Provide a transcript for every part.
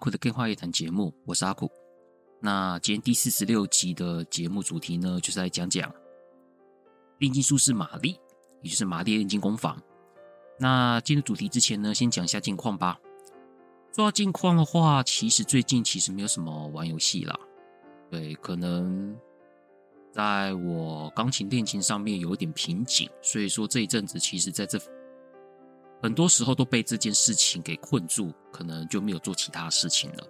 欢迎来到阿苦的电话夜谈节目，我是阿苦。那今天第四十六集的节目主题呢，就是来讲讲炼金术士玛丽，也就是玛丽炼金工坊。那进入主题之前呢，先讲一下近况吧。说到近况的话，其实最近其实没有什么玩游戏啦。对，可能在我钢琴练琴上面有一点瓶颈，所以说这一阵子其实在这。很多时候都被这件事情给困住，可能就没有做其他事情了。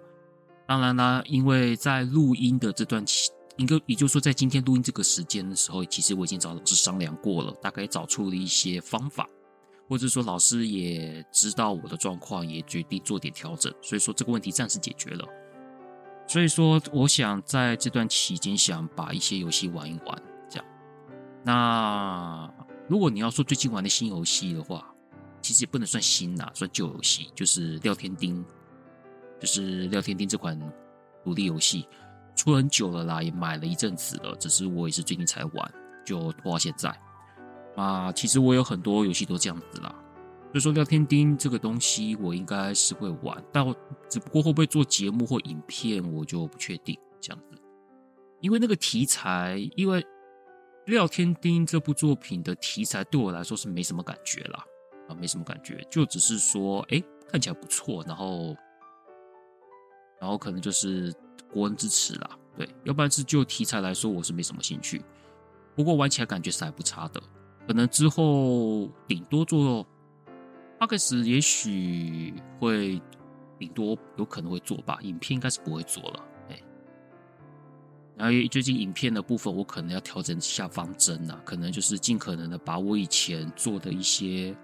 当然啦，因为在录音的这段期，应该也就是说，在今天录音这个时间的时候，其实我已经找老师商量过了，大概找出了一些方法，或者说老师也知道我的状况，也决定做点调整。所以说这个问题暂时解决了。所以说，我想在这段期间想把一些游戏玩一玩，这样。那如果你要说最近玩的新游戏的话，其实也不能算新啦，算旧游戏，就是《廖天丁》，就是《廖天丁》这款独立游戏，出很久了啦，也买了一阵子了，只是我也是最近才玩，就拖到现在。啊，其实我有很多游戏都这样子啦，所以说《廖天丁》这个东西我应该是会玩，但我只不过会不会做节目或影片，我就不确定这样子，因为那个题材，因为《廖天丁》这部作品的题材对我来说是没什么感觉啦。没什么感觉，就只是说，哎，看起来不错，然后，然后可能就是国人支持啦，对，要不然是就题材来说，我是没什么兴趣。不过玩起来感觉是还不差的，可能之后顶多做 p o d c 也许会顶多有可能会做吧，影片应该是不会做了，哎。然后最近影片的部分，我可能要调整下方针啊，可能就是尽可能的把我以前做的一些。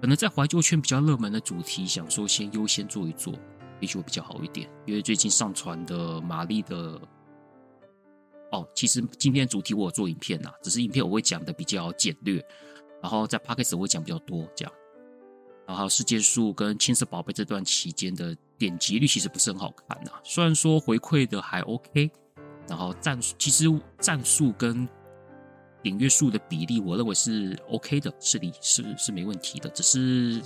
可能在怀旧圈比较热门的主题，想说先优先做一做，也许会比较好一点。因为最近上传的玛丽的，哦，其实今天主题我有做影片呐，只是影片我会讲的比较简略，然后在 Podcast 我会讲比较多这样。然后世界树跟青色宝贝这段期间的点击率其实不是很好看呐，虽然说回馈的还 OK，然后战其实战数跟。点阅数的比例，我认为是 OK 的，是理是是没问题的，只是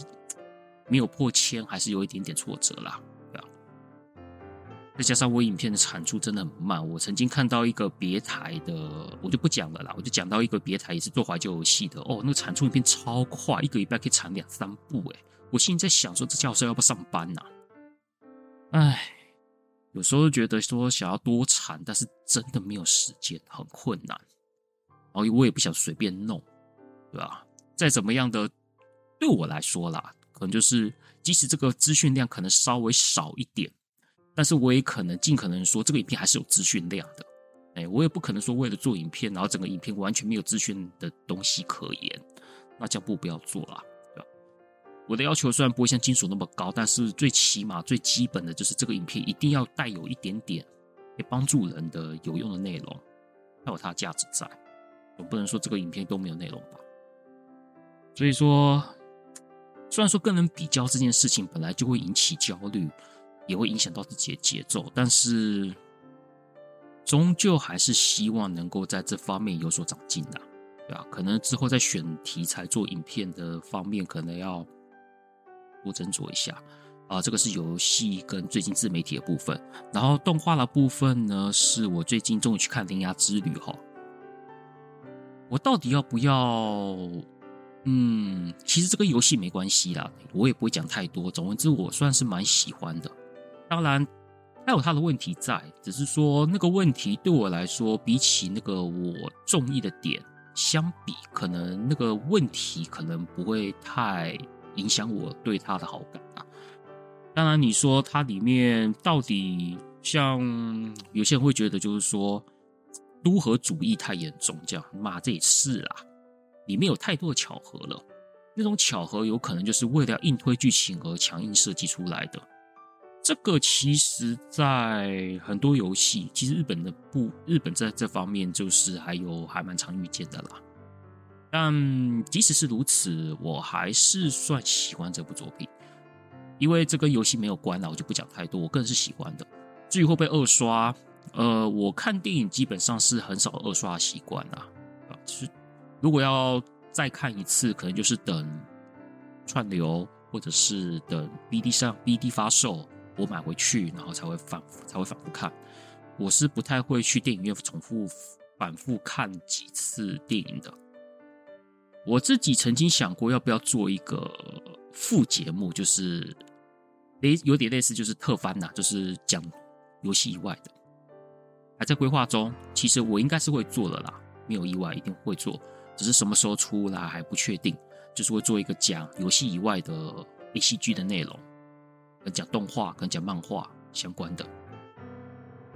没有破千，还是有一点点挫折啦，对吧？再加上我影片的产出真的很慢，我曾经看到一个别台的，我就不讲了啦，我就讲到一个别台也是做怀旧游戏的，哦，那个产出影片超快，一个礼拜可以产两三部，诶，我心里在想说，这教授要不要上班呐？唉，有时候觉得说想要多产，但是真的没有时间，很困难。然后我也不想随便弄，对吧？再怎么样的，对我来说啦，可能就是即使这个资讯量可能稍微少一点，但是我也可能尽可能说这个影片还是有资讯量的。哎，我也不可能说为了做影片，然后整个影片完全没有资讯的东西可言，那这样不不要做啦，对吧？我的要求虽然不会像金属那么高，但是最起码最基本的就是这个影片一定要带有一点点可以帮助人的有用的内容，还有它的价值在。总不能说这个影片都没有内容吧？所以说，虽然说跟人比较这件事情本来就会引起焦虑，也会影响到自己的节奏，但是终究还是希望能够在这方面有所长进的，对吧？可能之后在选题材做影片的方面，可能要多斟酌一下啊。这个是游戏跟最近自媒体的部分，然后动画的部分呢，是我最近终于去看《铃芽之旅》哈。我到底要不要？嗯，其实这个游戏没关系啦，我也不会讲太多。总之，我算是蛮喜欢的。当然，它有它的问题在，只是说那个问题对我来说，比起那个我中意的点相比，可能那个问题可能不会太影响我对它的好感啊。当然，你说它里面到底像有些人会觉得，就是说。都合主义太严重，这样骂这也是啊，里面有太多的巧合了。那种巧合有可能就是为了硬推剧情而强硬设计出来的。这个其实，在很多游戏，其实日本的不，日本在这方面就是还有还蛮常遇见的啦。但即使是如此，我还是算喜欢这部作品，因为这跟游戏没有关了，我就不讲太多。我个人是喜欢的。至于会不会二刷，呃，我看电影基本上是很少二刷习惯啦。啊，就是如果要再看一次，可能就是等串流，或者是等 BD 上 BD 发售。我买回去，然后才会反复才会反复看。我是不太会去电影院重复反复看几次电影的。我自己曾经想过要不要做一个副节目，就是类有点类似，就是特番呐，就是讲游戏以外的，在规划中。其实我应该是会做的啦，没有意外一定会做，只是什么时候出来还不确定。就是会做一个讲游戏以外的 ACG 的内容。跟讲动画、跟讲漫画相关的，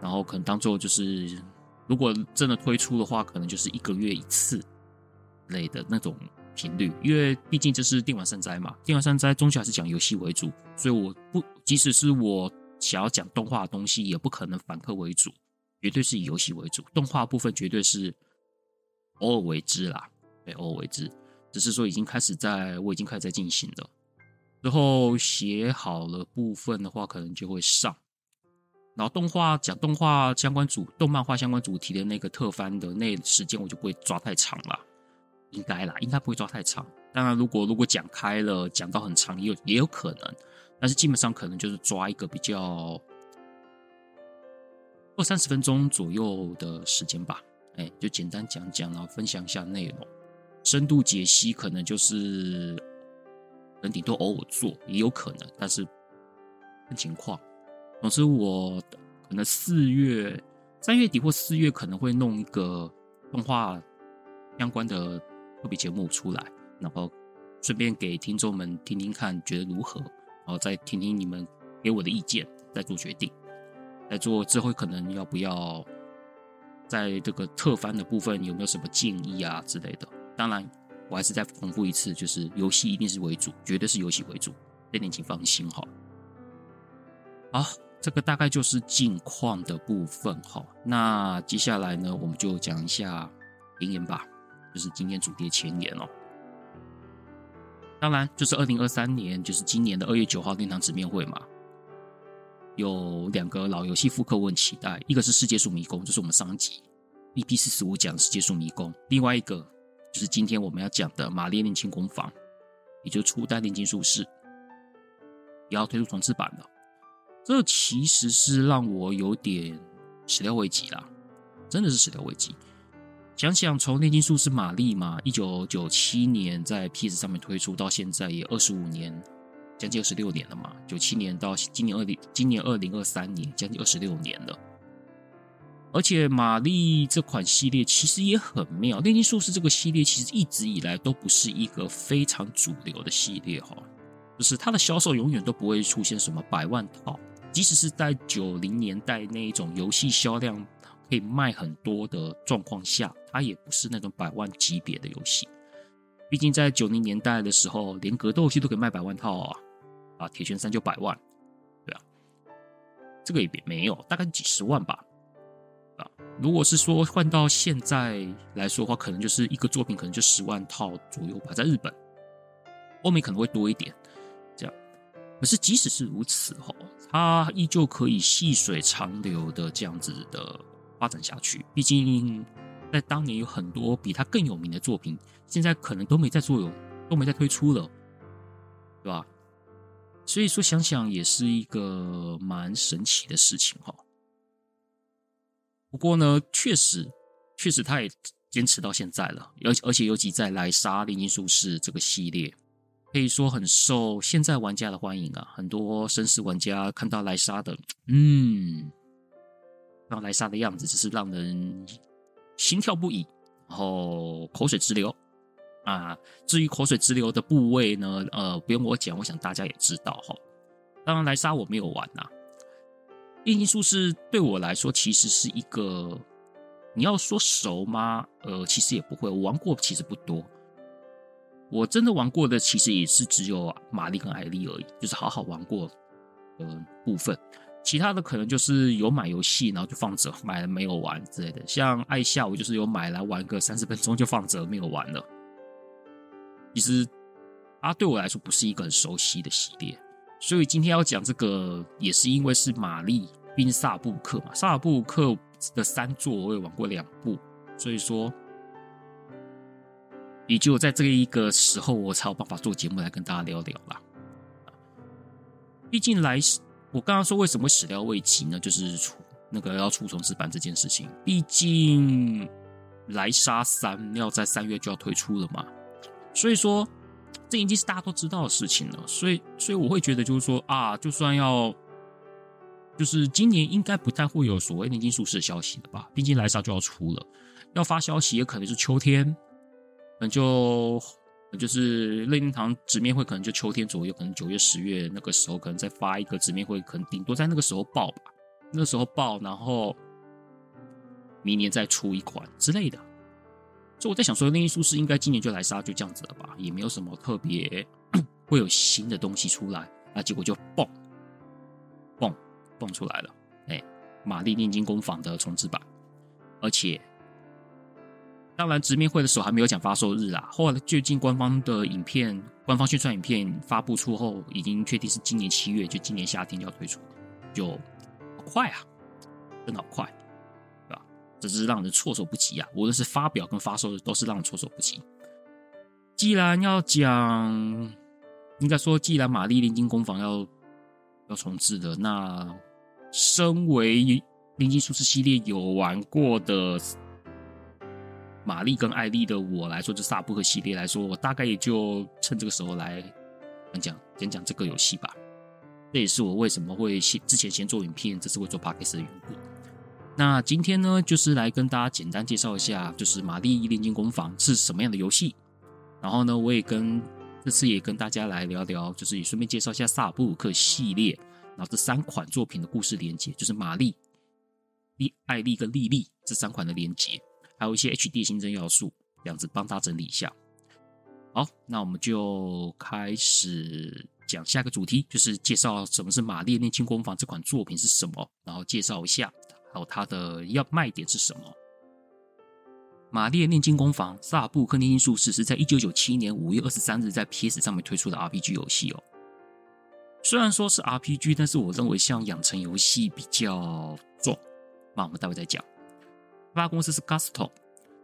然后可能当做就是，如果真的推出的话，可能就是一个月一次类的那种频率，因为毕竟这是电玩善哉嘛，电玩善哉终究还是讲游戏为主，所以我不，即使是我想要讲动画的东西，也不可能反客为主，绝对是以游戏为主，动画部分绝对是偶尔为之啦，对，偶尔为之，只是说已经开始在，我已经开始在进行了。之后写好了部分的话，可能就会上。然后动画讲动画相关主、动漫画相关主题的那个特番的那时间，我就不会抓太长了。应该啦，应该不会抓太长。当然，如果如果讲开了，讲到很长，也有也有可能。但是基本上可能就是抓一个比较二三十分钟左右的时间吧。哎，就简单讲讲，然后分享一下内容。深度解析可能就是。能顶多偶尔做也有可能，但是看情况。总之，我可能四月、三月底或四月可能会弄一个动画相关的特别节目出来，然后顺便给听众们听听看，觉得如何，然后再听听你们给我的意见，再做决定。来做之后，可能要不要在这个特番的部分有没有什么建议啊之类的？当然。我还是再重复一次，就是游戏一定是为主，绝对是游戏为主，这点请放心哈。好，这个大概就是近况的部分哈。那接下来呢，我们就讲一下前言吧，就是今天主题前言哦。当然，就是二零二三年，就是今年的二月九号那场直面会嘛。有两个老游戏复刻，我很期待，一个是《世界树迷宫》，就是我们上集 EP 四十五讲《世界树迷宫》，另外一个。就是今天我们要讲的《玛丽炼金工坊》，也就初代炼金术士，也要推出重制版了。这其实是让我有点始料未及啦，真的是始料未及。想想从炼金术士玛丽嘛，一九九七年在 PS 上面推出，到现在也二十五年，将近二十六年了嘛。九七年到今年二零，今年二零二三年，将近二十六年了。而且玛丽这款系列其实也很妙，炼金术士这个系列其实一直以来都不是一个非常主流的系列哈，就是它的销售永远都不会出现什么百万套，即使是在九零年代那一种游戏销量可以卖很多的状况下，它也不是那种百万级别的游戏。毕竟在九零年代的时候，连格斗游戏都可以卖百万套啊，啊，铁拳三就百万，对啊，这个也别没有，大概几十万吧。啊如果是说换到现在来说的话，可能就是一个作品可能就十万套左右吧，在日本，欧美可能会多一点。这样，可是即使是如此哈，它依旧可以细水长流的这样子的发展下去。毕竟在当年有很多比它更有名的作品，现在可能都没在做，有都没在推出了，对吧？所以说想想也是一个蛮神奇的事情哈。不过呢，确实，确实，他也坚持到现在了，而而且尤其在莱莎炼金术士这个系列，可以说很受现在玩家的欢迎啊。很多绅士玩家看到莱莎的，嗯，看到莱莎的样子，只是让人心跳不已，然后口水直流啊。至于口水直流的部位呢，呃，不用我讲，我想大家也知道哈。当然，莱莎我没有玩呐。炼金术士对我来说，其实是一个你要说熟吗？呃，其实也不会。我玩过其实不多，我真的玩过的其实也是只有玛丽跟艾丽而已，就是好好玩过呃部分。其他的可能就是有买游戏，然后就放着，买了没有玩之类的。像艾夏，我就是有买来玩个三十分钟就放着，没有玩了。其实它对我来说不是一个很熟悉的系列，所以今天要讲这个也是因为是玛丽，宾萨布克嘛，萨布克的三作我也玩过两部，所以说也就在这一个时候我才有办法做节目来跟大家聊聊啦。毕竟来。我刚刚说为什么始料未及呢？就是出那个要出重制版这件事情。毕竟莱莎三要在三月就要推出了嘛，所以说这已经是大家都知道的事情了。所以，所以我会觉得就是说啊，就算要，就是今年应该不太会有所谓炼金术士的消息了吧？毕竟莱莎就要出了，要发消息也可能是秋天，那就。就是任天堂直面会可能就秋天左右，可能九月、十月那个时候，可能再发一个直面会，可能顶多在那个时候爆吧。那个时候爆，然后明年再出一款之类的。所以我在想说，炼金术师应该今年就来杀，就这样子了吧？也没有什么特别 会有新的东西出来。那结果就蹦蹦蹦出来了，哎，玛丽炼金工坊的重制版，而且。当然，直面会的时候还没有讲发售日啊。后来最近官方的影片、官方宣传影片发布出后，已经确定是今年七月，就今年夏天就要推出，就好快啊，真的好快，这是让人措手不及啊！无论是发表跟发售，都是让人措手不及。既然要讲，应该说，既然玛丽炼金工坊要要重置的，那身为炼金术师系列有玩过的。玛丽跟艾丽的我来说，就萨布克系列来说，我大概也就趁这个时候来讲讲讲讲这个游戏吧。这也是我为什么会先之前先做影片，这次会做 podcast 的缘故。那今天呢，就是来跟大家简单介绍一下，就是玛丽炼金工坊是什么样的游戏。然后呢，我也跟这次也跟大家来聊聊，就是也顺便介绍一下萨尔布鲁克系列，然后这三款作品的故事连接，就是玛丽、莉、艾莉跟莉莉这三款的连接。还有一些 HD 新增要素，这样子帮大家整理一下。好，那我们就开始讲下个主题，就是介绍什么是玛丽炼金工坊这款作品是什么，然后介绍一下，还有它的要卖点是什么。玛丽炼金工坊萨布克炼金术师是在一九九七年五月二十三日在 PS 上面推出的 RPG 游戏哦。虽然说是 RPG，但是我认为像养成游戏比较重。那我们待会再讲。开发公司是 Gusto，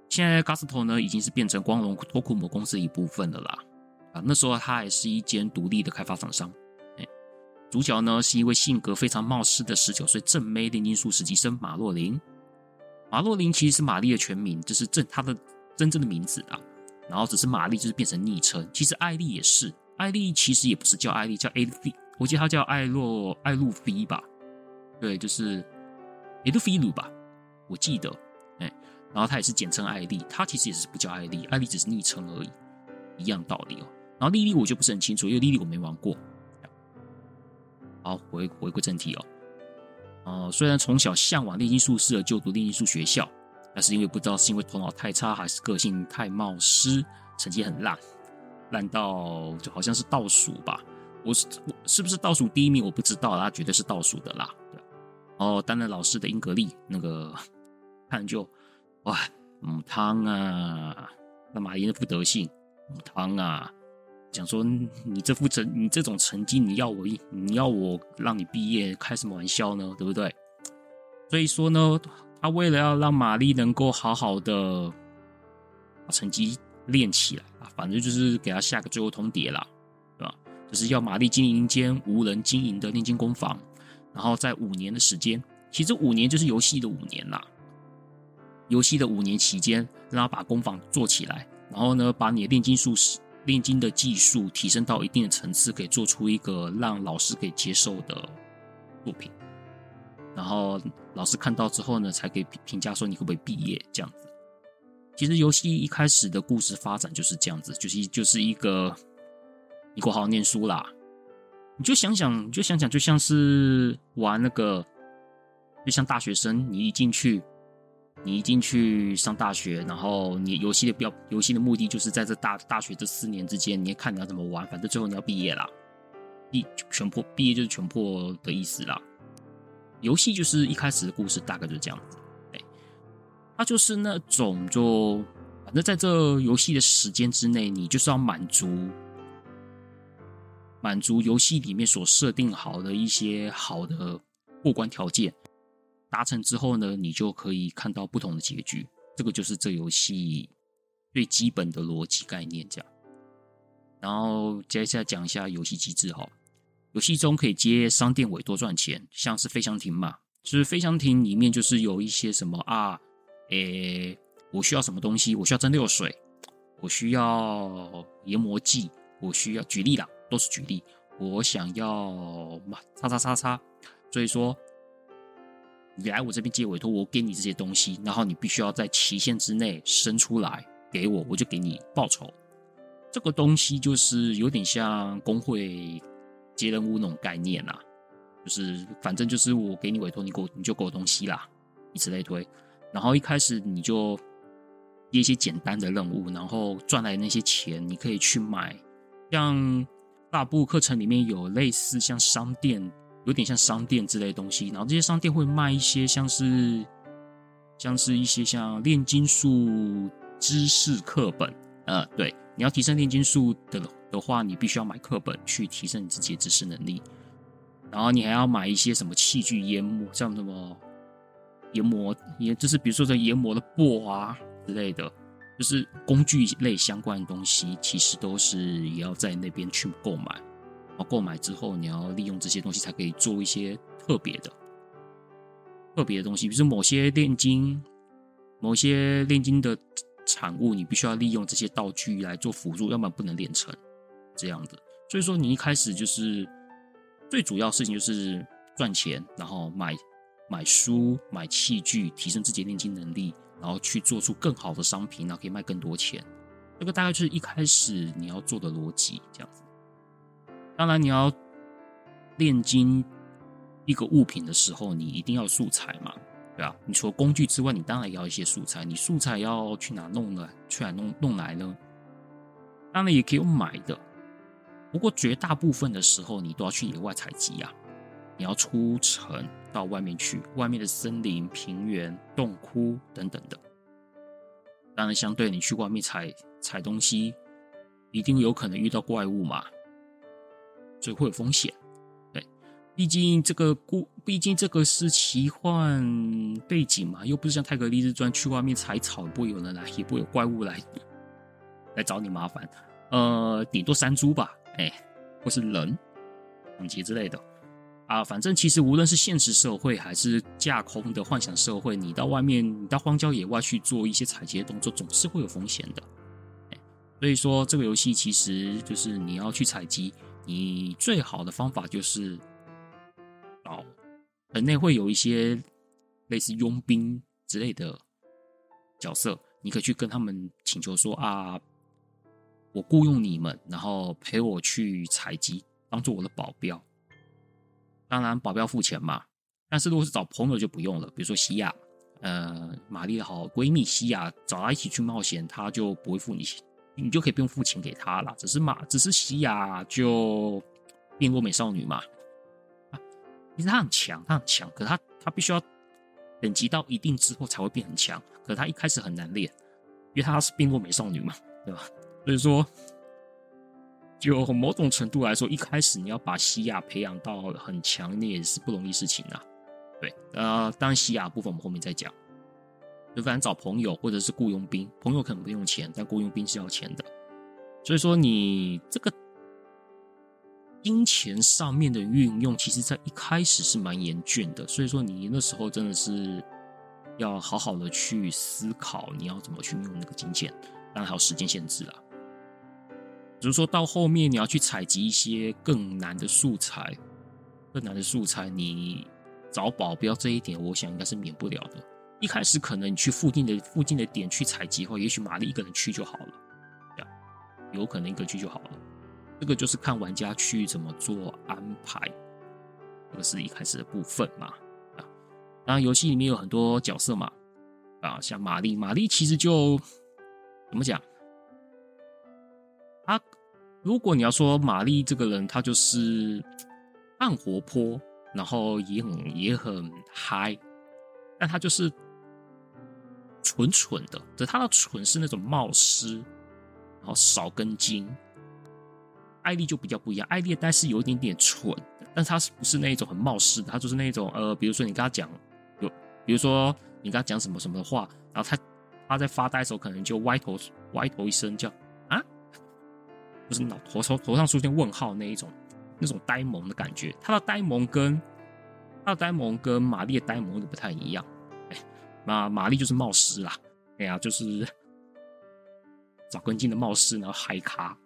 现在 Gusto 呢已经是变成光荣托库摩公司的一部分了啦。啊，那时候它还是一间独立的开发厂商。主角呢是一位性格非常冒失的十九岁正妹炼金术实习生马洛琳。马洛琳其实是玛丽的全名，这是正她的真正的名字啊。然后只是玛丽就是变成昵称。其实艾丽也是，艾丽其实也不是叫艾丽，叫艾菲，我记得她叫艾洛艾露菲吧？对，就是艾露菲鲁吧，我记得。哎，然后他也是简称艾丽，他其实也是不叫艾丽，艾丽只是昵称而已，一样道理哦。然后莉莉我就不是很清楚，因为莉莉我没玩过。好，回回归正题哦。哦，虽然从小向往炼金术师而就读炼金术学校，但是因为不知道是因为头脑太差，还是个性太冒失，成绩很烂，烂到就好像是倒数吧。我是我是不是倒数第一名我不知道，他绝对是倒数的啦。对，然后担任老师的英格丽那个。看就哇，母汤啊！那玛丽那副德性，母汤啊！讲说你这副成，你这种成绩，你要我，你要我让你毕业，开什么玩笑呢？对不对？所以说呢，他为了要让玛丽能够好好的把成绩练起来啊，反正就是给他下个最后通牒啦，对吧？就是要玛丽经营一间无人经营的炼金工坊，然后在五年的时间，其实五年就是游戏的五年啦。游戏的五年期间，让他把工坊做起来，然后呢，把你的炼金术师炼金的技术提升到一定的层次，可以做出一个让老师可以接受的作品。然后老师看到之后呢，才可以评价说你会不会毕业这样子。其实游戏一开始的故事发展就是这样子，就是就是一个你给我好好念书啦。你就想想，你就想想，就像是玩那个，就像大学生，你一进去。你一进去上大学，然后你游戏的标，游戏的目的就是在这大大学这四年之间，你也看你要怎么玩，反正最后你要毕业啦。毕全破，毕业就是全破的意思啦。游戏就是一开始的故事大概就是这样子，哎，它就是那种就反正在这游戏的时间之内，你就是要满足满足游戏里面所设定好的一些好的过关条件，达成之后呢，你就可以看到不同的结局。这个就是这游戏最基本的逻辑概念，这样。然后接下来讲一下游戏机制哈。游戏中可以接商店委托赚钱，像是飞翔亭嘛，就是飞翔亭里面就是有一些什么啊，诶，我需要什么东西？我需要蒸馏水，我需要研磨剂，我需要举例啦，都是举例。我想要嘛，叉叉叉叉，所以说你来我这边接委托，我给你这些东西，然后你必须要在期限之内生出来给我，我就给你报酬。这个东西就是有点像工会。接任务那种概念啦，就是反正就是我给你委托，你给我你就给我东西啦，以此类推。然后一开始你就接一些简单的任务，然后赚来的那些钱，你可以去买。像大部课程里面有类似像商店，有点像商店之类的东西。然后这些商店会卖一些像是像是一些像炼金术知识课本，呃，对，你要提升炼金术的。的话，你必须要买课本去提升你自己的知识能力，然后你还要买一些什么器具研磨，像什么研磨，也就是比如说这研磨的布啊之类的，就是工具类相关的东西，其实都是也要在那边去购买。然后购买之后，你要利用这些东西才可以做一些特别的、特别的东西，比如说某些炼金、某些炼金的产物，你必须要利用这些道具来做辅助，要不然不能炼成。这样的，所以说你一开始就是最主要事情就是赚钱，然后买买书、买器具，提升自己炼金能力，然后去做出更好的商品，然后可以卖更多钱。这个大概就是一开始你要做的逻辑，这样子。当然，你要炼金一个物品的时候，你一定要素材嘛，对吧？你除了工具之外，你当然要一些素材。你素材要去哪弄呢？去哪弄弄来呢？当然也可以用买的。不过绝大部分的时候，你都要去野外采集呀。你要出城到外面去，外面的森林、平原、洞窟等等的。当然，相对你去外面采采东西，一定有可能遇到怪物嘛，所以会有风险。对，毕竟这个故，毕竟这个是奇幻背景嘛，又不是像泰格立志传去外面采草，不会有人来，也不会有怪物来来找你麻烦。呃，顶多山猪吧。哎，或是人、抢劫之类的啊，反正其实无论是现实社会还是架空的幻想社会，你到外面，你到荒郊野外去做一些采集的动作，总是会有风险的。所以说这个游戏其实就是你要去采集，你最好的方法就是哦，人类会有一些类似佣兵之类的角色，你可以去跟他们请求说啊。我雇佣你们，然后陪我去采集，当做我的保镖。当然，保镖付钱嘛。但是如果是找朋友就不用了，比如说西亚，呃，玛丽的好闺蜜西亚，找她一起去冒险，她就不会付你钱，你就可以不用付钱给他了。只是嘛，只是西亚就变过美少女嘛。啊，其实他很强，他很强，可是她她必须要等级到一定之后才会变很强。可是她一开始很难练，因为他是变过美少女嘛，对吧？所以说，就某种程度来说，一开始你要把西亚培养到很强烈也是不容易事情啊。对，呃，当然西亚部分我们后面再讲。就反正找朋友或者是雇佣兵，朋友可能不用钱，但雇佣兵是要钱的。所以说，你这个金钱上面的运用，其实在一开始是蛮严峻的。所以说，你那时候真的是要好好的去思考，你要怎么去用那个金钱，当然还有时间限制啊。比如说到后面你要去采集一些更难的素材，更难的素材，你找保镖这一点，我想应该是免不了的。一开始可能你去附近的附近的点去采集的话，也许玛丽一个人去就好了，这样有可能一个去就好了。这个就是看玩家去怎么做安排，这个是一开始的部分嘛。啊，当然游戏里面有很多角色嘛，啊，像玛丽，玛丽其实就怎么讲？他如果你要说玛丽这个人，她就是很活泼，然后也很也很嗨，但她就是蠢蠢的。这她的蠢是那种冒失，然后少根筋。艾丽就比较不一样，艾丽但是有一点点蠢，但他是不是那一种很冒失的？她就是那种呃，比如说你跟他讲有，比如说你跟他讲什么什么的话，然后他他在发呆的时候，可能就歪头歪头一声叫啊。就是脑头头头上出现问号那一种，那种呆萌的感觉。他的呆萌跟他的呆萌跟玛丽的呆萌都不太一样。那玛丽就是冒失啦，哎呀，就是 找根筋的冒失，然后嗨咖，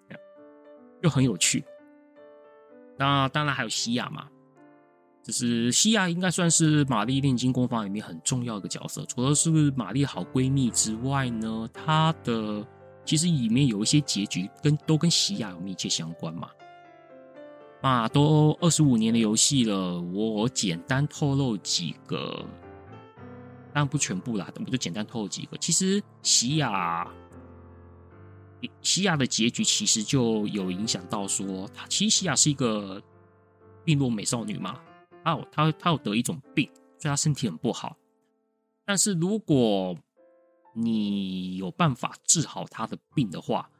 又很有趣。那当然还有西亚嘛，就是西亚应该算是玛丽炼金工坊里面很重要的角色。除了是玛丽好闺蜜之外呢，她的。其实里面有一些结局跟都跟西亚有密切相关嘛。那，都二十五年的游戏了，我简单透露几个，当然不全部啦，我就简单透露几个。其实西亚，西亚的结局其实就有影响到说，她其实西亚是一个病弱美少女嘛，她有她她有得一种病，所以她身体很不好。但是如果你有办法治好她的病的话，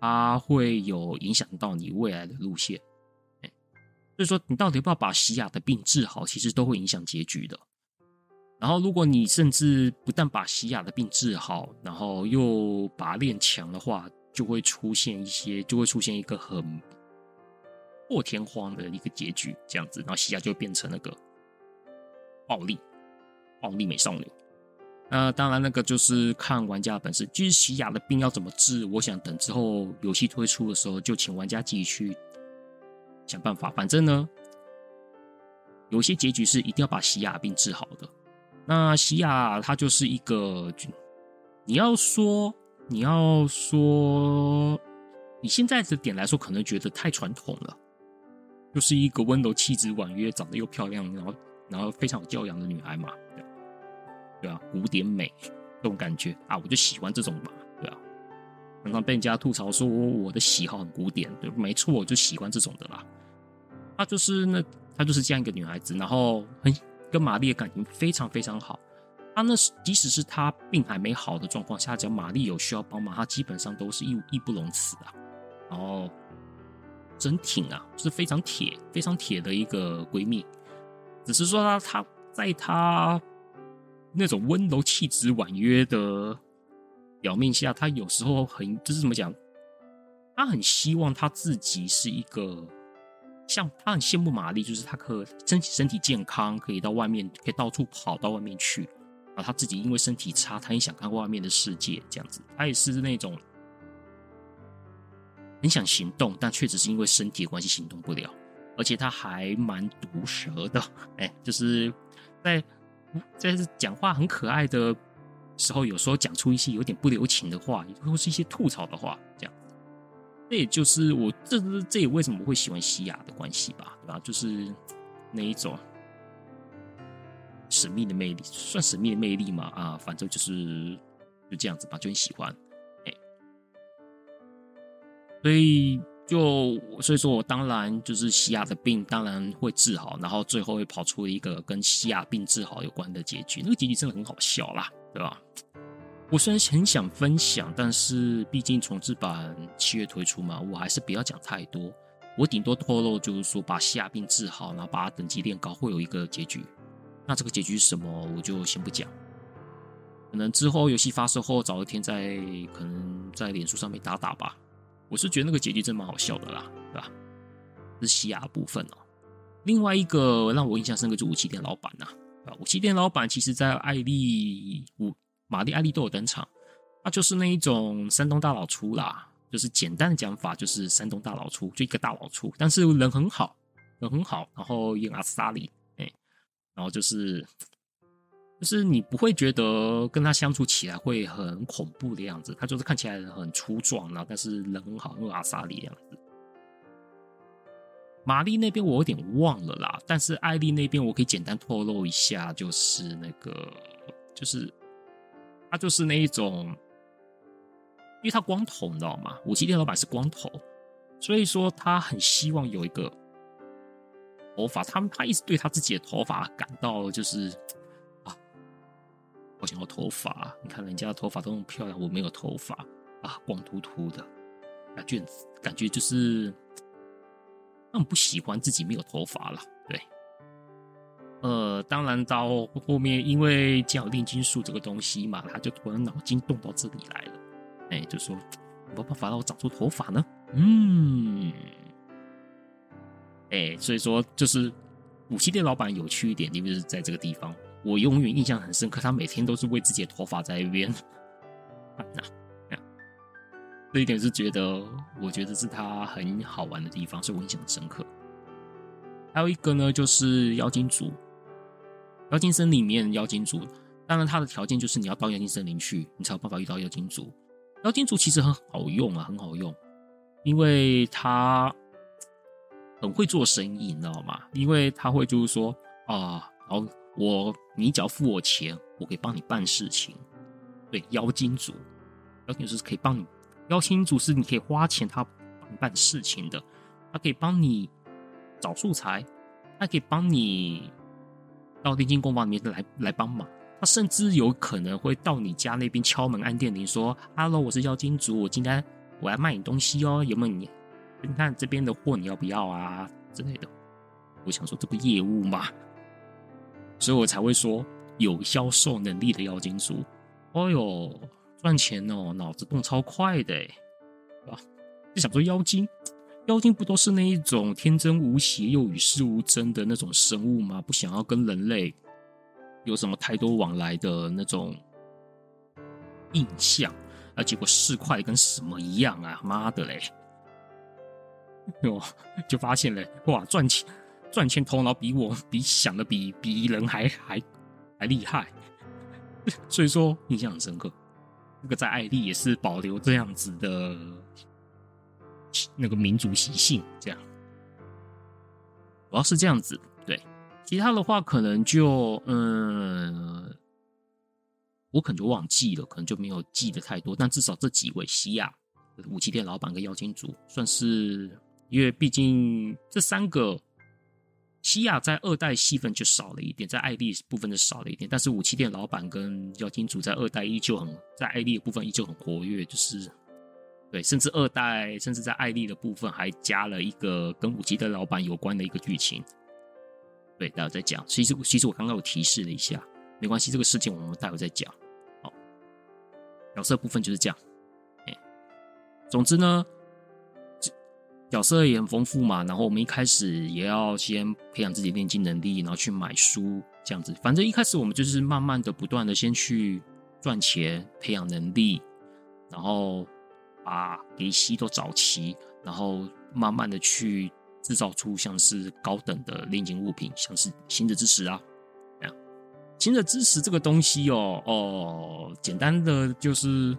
他会有影响到你未来的路线。所以说，你到底要不要把西亚的病治好，其实都会影响结局的。然后，如果你甚至不但把西亚的病治好，然后又把它练强的话，就会出现一些，就会出现一个很破天荒的一个结局，这样子，然后西亚就变成那个暴力暴力美少女。那当然，那个就是看玩家本事。至于西亚的病要怎么治，我想等之后游戏推出的时候，就请玩家自己去想办法。反正呢，有些结局是一定要把西亚病治好的。那西亚它就是一个，你要说，你要说，你现在的点来说，可能觉得太传统了，就是一个温柔、气质婉约、长得又漂亮，然后然后非常有教养的女孩嘛。对啊，古典美这种感觉啊，我就喜欢这种嘛，对啊。常常被人家吐槽说我的喜好很古典，对，没错，我就喜欢这种的啦。她就是那，她就是这样一个女孩子，然后很跟玛丽的感情非常非常好。她那是即使是她病还没好的状况下，只要玛丽有需要帮忙，她基本上都是义义不容辞啊。然后真挺啊，是非常铁、非常铁的一个闺蜜。只是说她她在她。那种温柔、气质婉约的表面下，他有时候很就是怎么讲？他很希望他自己是一个像他很羡慕玛丽，就是他可身体身体健康，可以到外面，可以到处跑到外面去。然后他自己因为身体差，他很想看外面的世界，这样子。他也是那种很想行动，但却只是因为身体的关系行动不了。而且他还蛮毒舌的，哎，就是在。在讲话很可爱的时候，有时候讲出一些有点不留情的话，或是一些吐槽的话，这样。这也就是我这是这也为什么会喜欢西亚的关系吧，对吧？就是那一种神秘的魅力，算神秘的魅力嘛？啊，反正就是就这样子吧，就很喜欢。哎，所以。就所以说，我当然就是西亚的病当然会治好，然后最后会跑出一个跟西亚病治好有关的结局，那个结局真的很好笑啦，对吧？我虽然很想分享，但是毕竟重制版七月推出嘛，我还是不要讲太多。我顶多透露就是说，把西亚病治好，然后把等级练高，会有一个结局。那这个结局是什么，我就先不讲。可能之后游戏发售后，早一天在可能在脸书上面打打吧。我是觉得那个结局真蛮好笑的啦，对吧？是西亚部分哦。另外一个让我印象深刻就是武器店老板呐，啊，武器店老板其实在艾丽、武玛丽、艾丽都有登场，他就是那一种山东大老粗啦，就是简单的讲法就是山东大老粗，就一个大老粗，但是人很好，人很好，然后演阿萨里，哎，然后就是。就是你不会觉得跟他相处起来会很恐怖的样子，他就是看起来很粗壮，然后但是人很好，很阿萨里的样子。玛丽那边我有点忘了啦，但是艾丽那边我可以简单透露一下，就是那个，就是他就是那一种，因为他光头，你知道吗？武器店老板是光头，所以说他很希望有一个头发，他他一直对他自己的头发感到就是啊，我想要头发，你看人家的头发都那么漂亮，我没有头发啊，光秃秃的，感觉感觉就是他很不喜欢自己没有头发了，对。呃，当然到后面，因为讲炼金术这个东西嘛，他就突然脑筋动到这里来了，哎，就说 有没办法让我长出头发呢？嗯，哎，所以说就是武器店老板有趣一点，因为是在这个地方，我永远印象很深刻，他每天都是为自己的头发在一边，这一点是觉得，我觉得是他很好玩的地方，所以我印象很深刻。还有一个呢，就是妖精族。妖精森林里面妖精族，当然它的条件就是你要到妖精森林去，你才有办法遇到妖精族。妖精族其实很好用啊，很好用，因为他很会做生意，你知道吗？因为他会就是说啊，然后我你只要付我钱，我可以帮你办事情。对，妖精族，妖精族是可以帮你，妖精族是你可以花钱他帮你办事情的，他可以帮你找素材，他可以帮你。到炼金工坊里面来来帮忙，他甚至有可能会到你家那边敲门按电铃，说：“Hello，我是妖精族，我今天我来卖你东西哦，有没有你？你看这边的货你要不要啊之类的？”我想说这不业务嘛，所以我才会说有销售能力的妖精族。哦哟，赚钱哦，脑子动超快的，对吧？就想说妖精。妖精不都是那一种天真无邪又与世无争的那种生物吗？不想要跟人类有什么太多往来的那种印象，啊，结果市侩跟什么一样啊！妈的嘞！哟，就发现了，哇，赚钱赚钱头脑比我比想的比比人还还还厉害，所以说印象很深刻。那个在艾丽也是保留这样子的。那个民族习性这样，主要是这样子。对，其他的话可能就嗯，我可能就忘记了，可能就没有记得太多。但至少这几位西亚武器店老板跟妖精族，算是因为毕竟这三个西亚在二代戏份就少了一点，在艾丽部分就少了一点。但是武器店老板跟妖精族在二代依旧很，在艾丽的部分依旧很活跃，就是。对，甚至二代，甚至在艾丽的部分还加了一个跟武器的老板有关的一个剧情。对，待会再讲。其实，其实我刚刚有提示了一下，没关系，这个事情我们待会再讲。好，角色部分就是这样。哎，总之呢，角色也很丰富嘛。然后我们一开始也要先培养自己炼金能力，然后去买书这样子。反正一开始我们就是慢慢的、不断的先去赚钱，培养能力，然后。把给息都找齐，然后慢慢的去制造出像是高等的炼金物品，像是新的知识啊，这样。心之之石这个东西哦哦，简单的就是，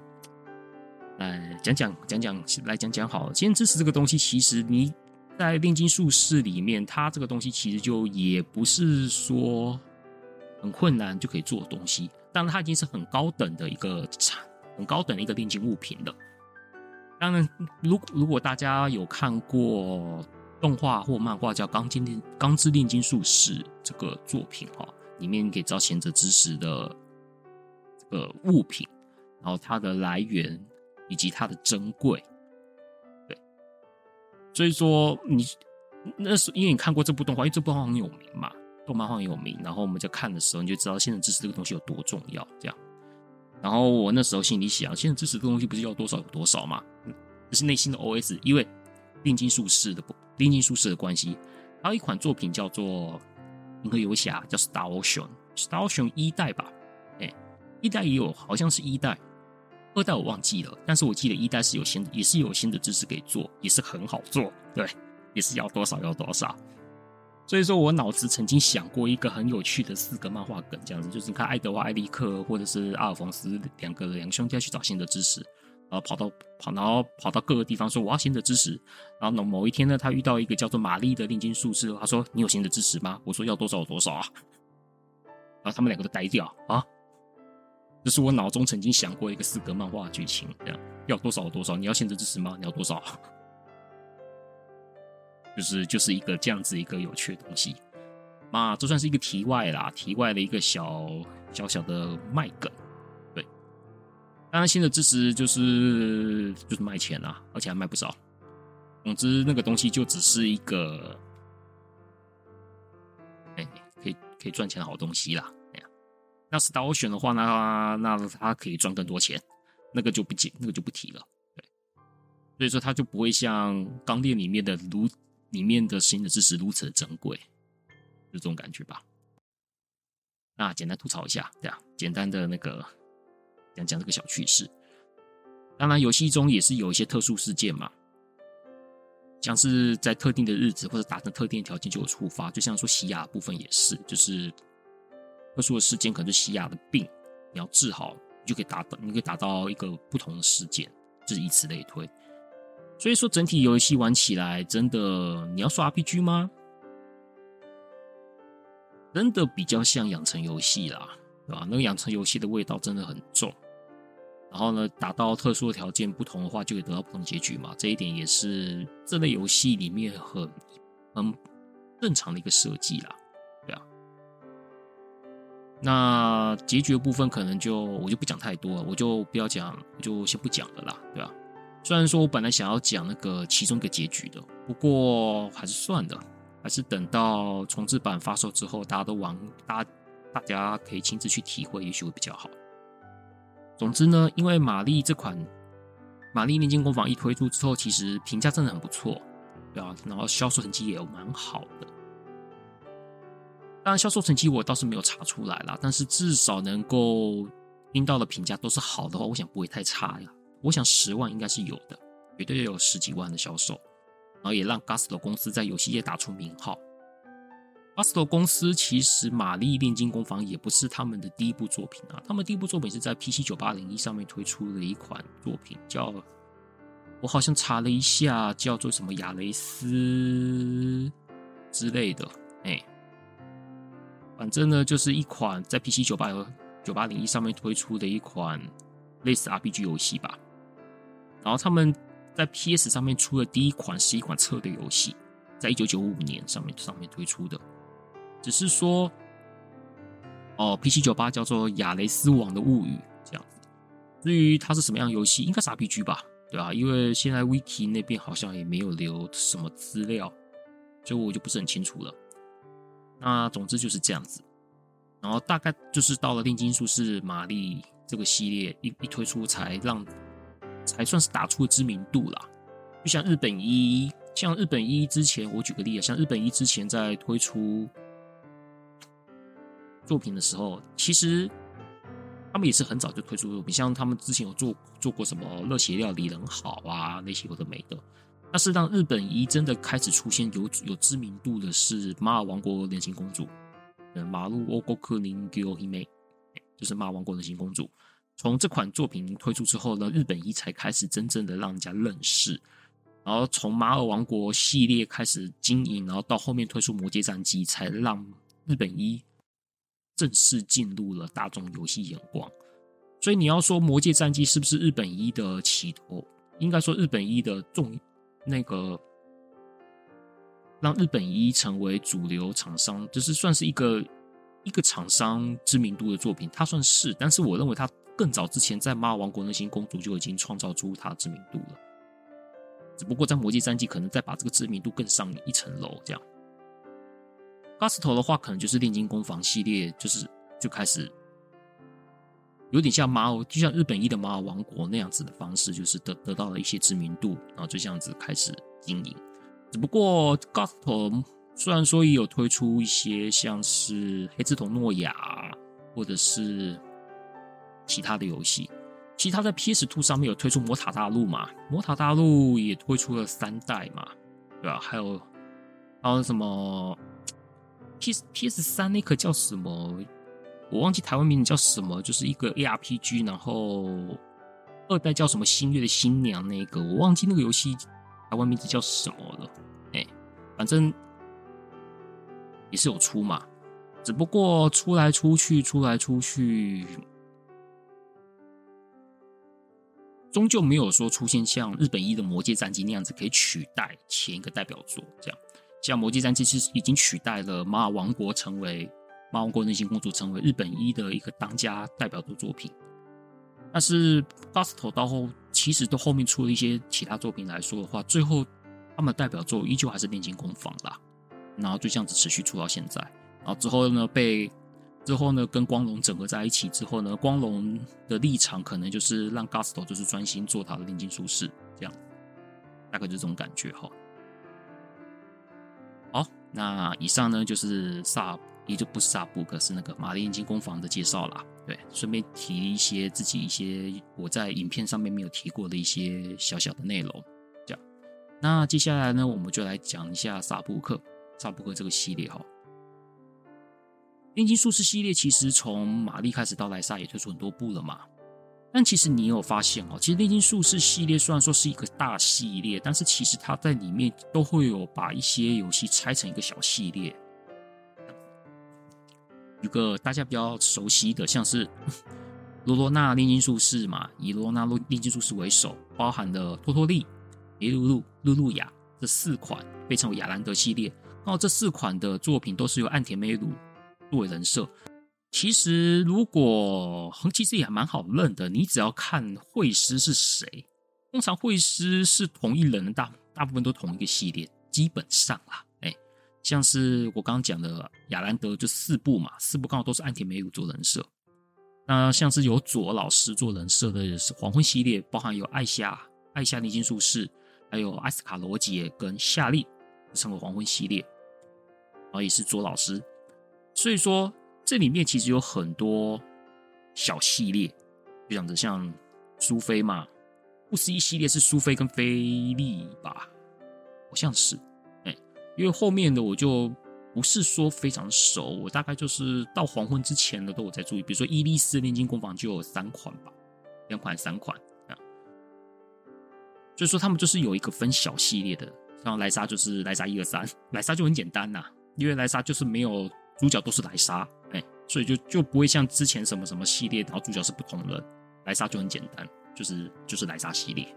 来讲讲讲讲来讲讲好了。心之之石这个东西，其实你在炼金术士里面，它这个东西其实就也不是说很困难就可以做的东西，当然它已经是很高等的一个产，很高等的一个炼金物品了。当然，如如果大家有看过动画或漫画叫《钢金炼钢之炼金术士》这个作品哈，里面你可以知道贤者之石的这个物品，然。后它的来源以及它的珍贵。对，所以说你那时因为你看过这部动画，因为这部动画很有名嘛，动漫很有名，然。后我们在看的时候，你就知道贤者之石这个东西有多重要，这样。然。后我那时候心里想，现在知识这个东西不是要多少有多少吗？这是内心的 OS，因为炼金术士的炼金术士的关系。还有一款作品叫做《银河游侠》，叫 Star Ocean，Star Ocean 一代吧？哎，一代也有，好像是一代，二代我忘记了。但是我记得一代是有新，也是有新的知识可以做，也是很好做，对，也是要多少要多少。所以说我脑子曾经想过一个很有趣的四个漫画梗，这样子就是你看爱德华、艾利克或者是阿尔冯斯两个两个兄弟要去找新的知识，然后跑到跑，然后跑到各个地方说我要贤者之石，然后呢某一天呢，他遇到一个叫做玛丽的炼金术士，他说你有贤者之石吗？我说要多少有多少啊，然后他们两个都呆掉啊，这是我脑中曾经想过一个四格漫画剧情，这样要多少有多少，你要贤者之石吗？你要多少？就是就是一个这样子一个有趣的东西。嘛，这算是一个题外啦，题外的一个小小小的卖梗。当然新的知识就是就是卖钱啦，而且还卖不少。总之，那个东西就只是一个，哎，可以可以赚钱的好东西啦。哎呀，那 Star Ocean 的话呢，那那它可以赚更多钱，那个就不讲，那个就不提了。对，所以说它就不会像钢炼里面的如里面的新的知识如此的珍贵，就这种感觉吧。那简单吐槽一下，这样简单的那个讲这个小趣事。当然，游戏中也是有一些特殊事件嘛。像是在特定的日子或者达成特定的条件就有触发，就像说西亚部分也是，就是特殊的事件，可能是西亚的病，你要治好，你就可以达到，你可以达到一个不同的事件，就是以此类推。所以说，整体游戏玩起来，真的你要说 RPG 吗？真的比较像养成游戏啦，对吧？那个养成游戏的味道真的很重。然后呢，达到特殊的条件不同的话，就会得到不同结局嘛。这一点也是这类游戏里面很很正常的一个设计啦，对啊。那结局的部分可能就我就不讲太多了，我就不要讲，我就先不讲了啦，对啊。虽然说我本来想要讲那个其中一个结局的，不过还是算了，还是等到重制版发售之后，大家都玩，大大家可以亲自去体会，也许会比较好。总之呢，因为玛丽这款《玛丽炼金工坊》一推出之后，其实评价真的很不错，对啊，然后销售成绩也蛮好的。当然，销售成绩我倒是没有查出来啦，但是至少能够听到的评价都是好的话，我想不会太差呀。我想十万应该是有的，绝对有十几万的销售，然后也让 Gusto 公司在游戏业打出名号。Gusto 公司其实《玛丽炼金工坊》也不是他们的第一部作品啊，他们第一部作品是在 PC 九八零一上面推出的一款作品，叫我好像查了一下，叫做什么亚雷斯之类的，哎，反正呢就是一款在 PC 九八九八零一上面推出的一款类似 RPG 游戏吧。然后他们在 PS 上面出的第一款是一款策略游戏，在一九九五年上面上面推出的。只是说，哦，PC 九八叫做《亚雷斯王的物语》这样子。至于它是什么样游戏，应该是 RPG 吧？对啊，因为现在 Wiki 那边好像也没有留什么资料，所以我就不是很清楚了。那总之就是这样子。然后大概就是到了《炼金术士玛丽》这个系列一一推出，才让才算是打出知名度啦。就像日本一，像日本一之前，我举个例子，像日本一之前在推出。作品的时候，其实他们也是很早就推出作品，像他们之前有做做过什么热血料理人好啊，那些有的没的。但是让日本一真的开始出现有有知名度的是《马尔王国人形公主》，马路欧国克林给我一枚，就是《马尔王国人形公主》。从这款作品推出之后呢，日本一才开始真正的让人家认识。然后从马尔王国系列开始经营，然后到后面推出《魔界战记》，才让日本一。正式进入了大众游戏眼光，所以你要说《魔界战记》是不是日本一的起头？应该说日本一的重那个让日本一成为主流厂商，就是算是一个一个厂商知名度的作品，它算是。但是我认为它更早之前在《马尔王国：那些公主》就已经创造出它的知名度了，只不过在《魔界战记》可能再把这个知名度更上一层楼，这样。Gusto 的话，可能就是炼金工坊系列，就是就开始有点像马尔，就像日本一的马尔王国那样子的方式，就是得得到了一些知名度，然后就这样子开始经营。只不过 Gusto 虽然说也有推出一些像是黑之瞳诺亚或者是其他的游戏，其他在 PS Two 上面有推出魔塔大陆嘛？魔塔大陆也推出了三代嘛，对吧？还有还有什么 P S P S 三那个叫什么？我忘记台湾名字叫什么，就是一个 A R P G，然后二代叫什么星月的新娘那个，我忘记那个游戏台湾名字叫什么了。哎，反正也是有出嘛，只不过出来出去，出来出去，终究没有说出现像日本一的《魔界战记》那样子可以取代前一个代表作这样。像《魔界战记》是已经取代了《马尔王国》，成为《马尔王国内心公主》成为日本一的一个当家代表作作品。但是 Gusto 到后其实都后面出了一些其他作品来说的话，最后他们的代表作依旧还是《炼金工坊》啦。然后就这样子持续出到现在。然后之后呢，被之后呢跟光荣整合在一起之后呢，光荣的立场可能就是让 Gusto 就是专心做他的炼金术士这样，大概就这种感觉哈。那以上呢就是萨，也就不是萨布克，是那个玛丽炼金工坊的介绍啦。对，顺便提一些自己一些我在影片上面没有提过的一些小小的内容，这样。那接下来呢，我们就来讲一下萨布克，萨布克这个系列哈。炼金术士系列其实从玛丽开始到莱莎也推出很多部了嘛。但其实你有发现哦，其实炼金术士系列虽然说是一个大系列，但是其实它在里面都会有把一些游戏拆成一个小系列。一个大家比较熟悉的，像是 罗罗娜炼金术士嘛，以罗罗娜炼金术士为首，包含了托托利、梅露露、露露亚这四款被称为亚兰德系列。然后这四款的作品都是由岸田美鲁作为人设。其实如果横其实也蛮好认的，你只要看会师是谁，通常会师是同一人，大大部分都同一个系列，基本上啦，哎，像是我刚刚讲的亚兰德就四部嘛，四部刚好都是安田美鲁做人设。那像是有佐老师做人设的是黄昏系列，包含有艾夏、艾夏炼金术士，还有艾斯卡罗杰跟夏利，称为黄昏系列，然后也是佐老师，所以说。这里面其实有很多小系列，就像子像苏菲嘛，不思议系列是苏菲跟菲利吧，好像是，哎，因为后面的我就不是说非常熟，我大概就是到黄昏之前的都有在注意，比如说伊莉丝炼金工坊就有三款吧，两款三款啊，所以说他们就是有一个分小系列的，像莱莎就是莱莎一二三，莱莎就很简单呐、因为莱莎就是没有。主角都是莱莎，所以就就不会像之前什么什么系列，然后主角是不同人。莱莎就很简单，就是就是莱莎系列。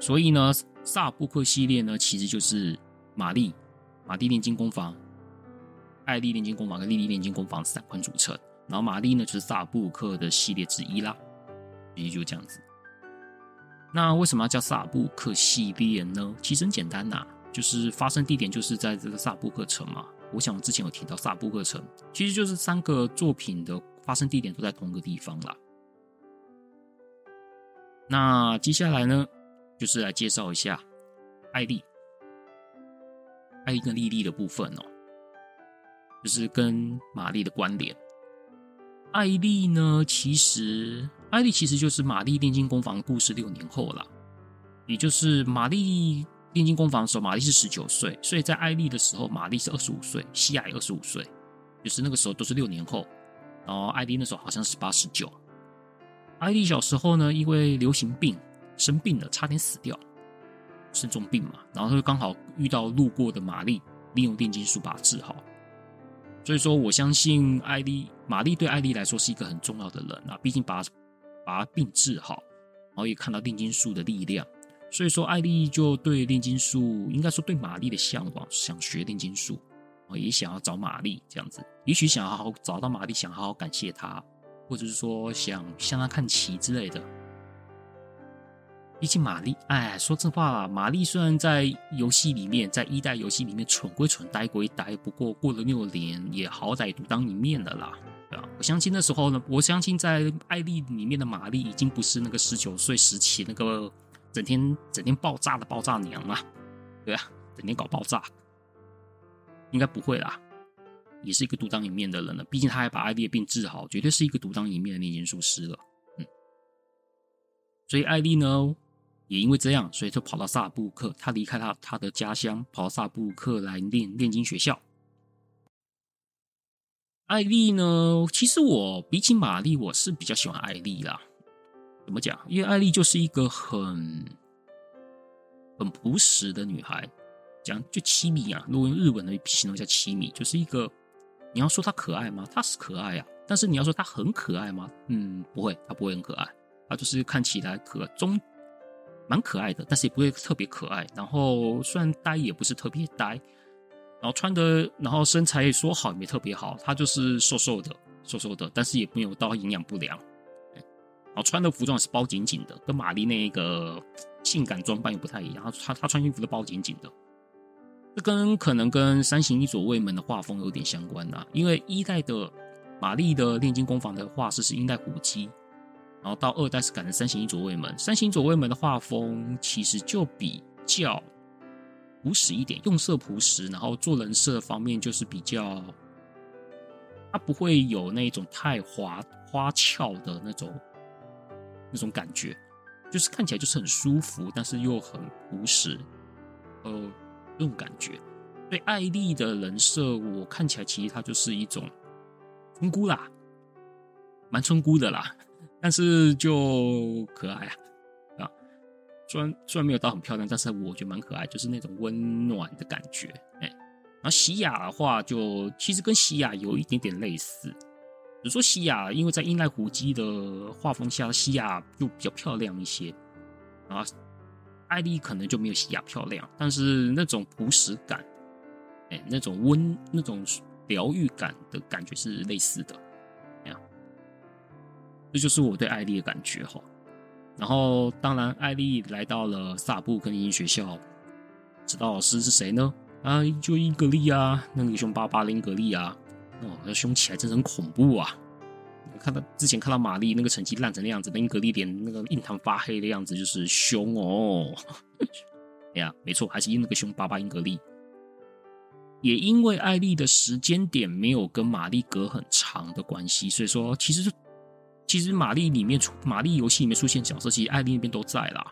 所以呢，萨布克系列呢，其实就是玛丽、玛丽炼金工坊、艾丽炼金工坊跟莉莉炼金工坊三款组成。然后玛丽呢，就是萨布克的系列之一啦，也就这样子。那为什么要叫萨布克系列呢？其实很简单呐、就是发生地点就是在这个萨布克城嘛，我想我之前有提到萨布克城，其实就是三个作品的发生地点都在同一个地方啦。那接下来呢，就是来介绍一下艾丽、艾丽跟莉莉的部分哦，就是跟玛丽的关联。艾丽呢，其实艾丽其实就是玛丽炼金工坊故事六年后了，也就是玛丽。炼金工坊的时候，玛丽是十九岁，所以在艾丽的时候，玛丽是二十五岁，西亚也二十五岁，就是那个时候都是六年后。然后艾丽那时候好像是十八、十九。艾丽小时候呢，因为流行病生病了，差点死掉，生重病嘛。然后就刚好遇到路过的玛丽，利用炼金术把他治好。所以说，我相信艾丽，玛丽对艾丽来说是一个很重要的人啊，毕竟把把病治好，然后也看到炼金术的力量。所以说，艾丽就对炼金术，应该说对玛丽的向往，想学炼金术，也想要找玛丽这样子，也许想要好好找到玛丽，想好好感谢她，或者是说想向她看齐之类的。毕竟玛丽，哎，说真话啦，玛丽虽然在游戏里面，在一代游戏里面蠢归蠢，呆归呆，不过过了六年，也好歹独当一面了啦，对吧？我相信那时候呢，我相信在艾丽里面的玛丽已经不是那个十九岁时期那个。整天整天爆炸的爆炸娘啊，对啊，整天搞爆炸，应该不会啦，也是一个独当一面的人了。毕竟他还把艾丽的病治好，绝对是一个独当一面的炼金术师了。嗯，所以艾丽呢，也因为这样，所以就跑到萨布克，他离开他他的家乡，跑到萨布克来练炼金学校。艾丽呢，其实我比起玛丽，我是比较喜欢艾丽啦。怎么讲？因为艾丽就是一个很很朴实的女孩，讲就七米啊。如果用日文的形容叫七米，就是一个你要说她可爱吗？她是可爱啊，但是你要说她很可爱吗？嗯，不会，她不会很可爱，她就是看起来可中蛮可爱的，但是也不会特别可爱。然后虽然呆也不是特别呆，然后穿的，然后身材也说好也没特别好，她就是瘦瘦的，瘦瘦的，但是也没有到营养不良。然后穿的服装是包紧紧的，跟玛丽那个性感装扮又不太一样。她她穿衣服都包紧紧的。这跟可能跟三行一左卫门的画风有点相关呐，因为一代的玛丽的炼金工坊的画师是樱代虎姬，然后到二代是改成三行一左卫门。三行左卫门的画风其实就比较朴实一点，用色朴实，然后做人设方面就是比较，它不会有那种太花花俏的那种那种感觉，就是看起来就是很舒服，但是又很朴实，呃。那种感觉，对艾丽的人设，我看起来其实她就是一种村姑啦，蛮村姑的啦，但是就可爱啊啊！虽然虽然没有到很漂亮，但是我觉得蛮可爱，就是那种温暖的感觉。哎，然后西雅的话就，其实跟西雅有一点点类似，只是说西亚因为在樱代虎姬的画风下，西亚就比较漂亮一些啊。艾丽可能就没有西亚漂亮，但是那种朴实感，哎，那种温、那种疗愈感的感觉是类似的，这样，这就是我对艾丽的感觉哈。然后，当然，艾丽来到了萨布克尼学校，指导老师是谁呢？啊，就英格丽啊，那个凶巴巴的英格丽啊，哦，那凶起来真的很恐怖啊。看到之前看到玛丽那个成绩烂成那样子，那英格丽脸那个印堂发黑的样子，就是凶哦。哎 呀，没错，还是因那个凶巴巴英格丽。也因为艾丽的时间点没有跟玛丽隔很长的关系，所以说其实其实玛丽里面出玛丽游戏里面出现角色，其实艾丽那边都在啦，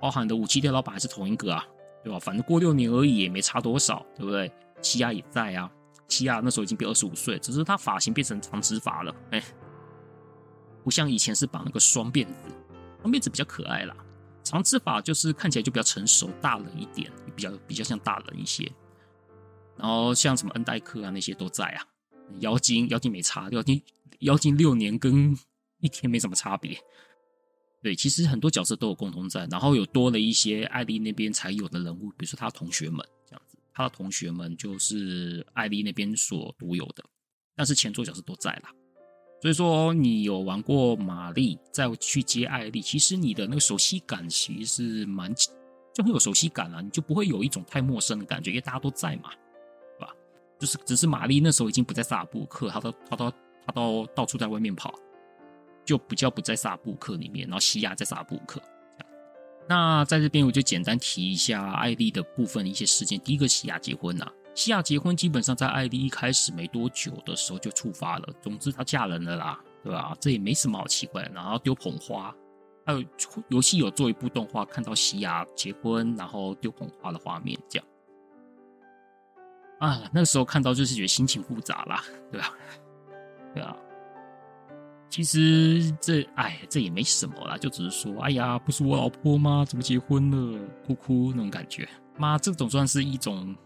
包含的武器店老板还是同一个啊，对吧？反正过六年而已，也没差多少，对不对？西亚也在啊。西亚那时候已经变二十五岁，只是他发型变成长直发了，哎，不像以前是绑那个双辫子，双辫子比较可爱啦。长直发就是看起来就比较成熟、大人一点，比较比较像大人一些。然后像什么恩戴克啊那些都在啊，妖精妖精没差，妖精妖精六年跟一天没什么差别。对，其实很多角色都有共同在，然后有多了一些艾丽那边才有的人物，比如说他同学们。他的同学们就是艾丽那边所独有的，但是前作角色都在啦。所以说你有玩过玛丽，再去接艾丽，其实你的那个熟悉感其实是蛮就很有熟悉感啊，你就不会有一种太陌生的感觉，因为大家都在嘛，对吧？就是只是玛丽那时候已经不在萨布克，他都他都他都到处在外面跑，就比较不在萨布克里面，然后西亚在萨布克。那在这边我就简单提一下艾丽的部分一些事件。第一个，西亚结婚呐、啊，西亚结婚基本上在艾丽一开始没多久的时候就触发了。总之她嫁人了啦，对吧？这也没什么好奇怪。然后丢捧花，还有游戏有做一部动画，看到西亚结婚然后丢捧花的画面，这样。啊，那个时候看到就是觉得心情复杂啦，对吧？对啊。其实这哎，这也没什么啦，就只是说，哎呀，不是我老婆吗？怎么结婚了？哭哭那种感觉。妈，这总算是一种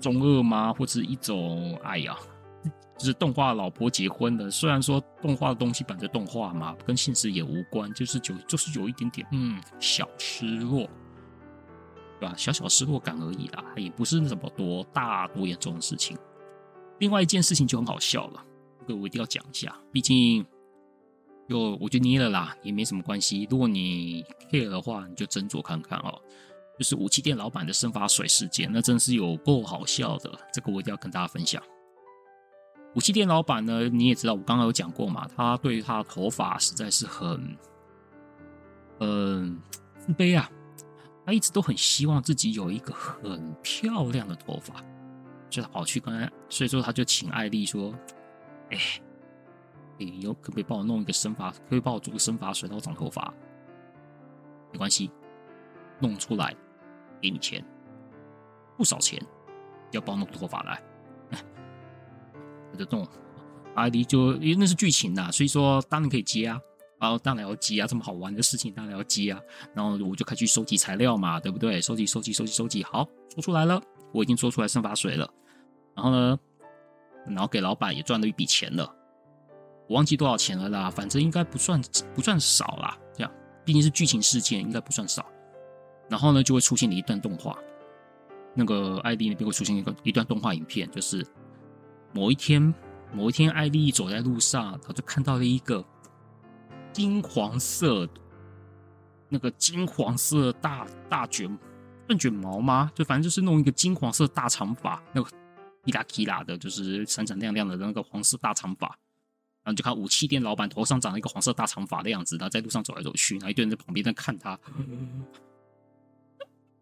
中二吗？或者一种哎呀，就是动画老婆结婚了。虽然说动画的东西本着动画嘛，跟现实也无关，就是就就是有一点点嗯小失落，对吧？小小失落感而已啦，也不是那什么多大多严重的事情。另外一件事情就很好笑了。这个我一定要讲一下，毕竟就我就捏了啦，也没什么关系。如果你 care 的话，你就斟酌看看哦。就是武器店老板的生发水事件，那真是有够好笑的。这个我一定要跟大家分享。武器店老板呢，你也知道，我刚刚有讲过嘛，他对于他的头发实在是很，嗯，自卑啊。他一直都很希望自己有一个很漂亮的头发，就跑去跟，所以说他就请艾丽说。哎，你有可不可以帮我弄一个生发？可不可以帮我做个生发水，让我长头发？没关系，弄出来给你钱，不少钱，要帮我弄头发来。我 就弄，艾丽就因为那是剧情呐，所以说当然可以接啊，然后当然要接啊，这么好玩的事情当然要接啊。然后我就开始收集材料嘛，对不对？收集、收集、收集、收集，好，做出来了，我已经做出来生发水了。然后呢？然后给老板也赚了一笔钱了。我忘记多少钱了啦，反正应该不算不算少啦。这样，毕竟是剧情事件，应该不算少。然后呢，就会出现了一段动画，那个艾莉那边会出现一个一段动画影片，就是某一天，某一天，艾莉走在路上，她就看到了一个金黄色，那个金黄色大大卷，算卷毛吗？就反正就是弄一个金黄色大长发，那个伊拉基拉的，就是闪闪亮亮的那个黄色大长发。然后就看武器店老板头上长了一个黄色大长发的样子，然后在路上走来走去，然后一堆人在旁边在看他。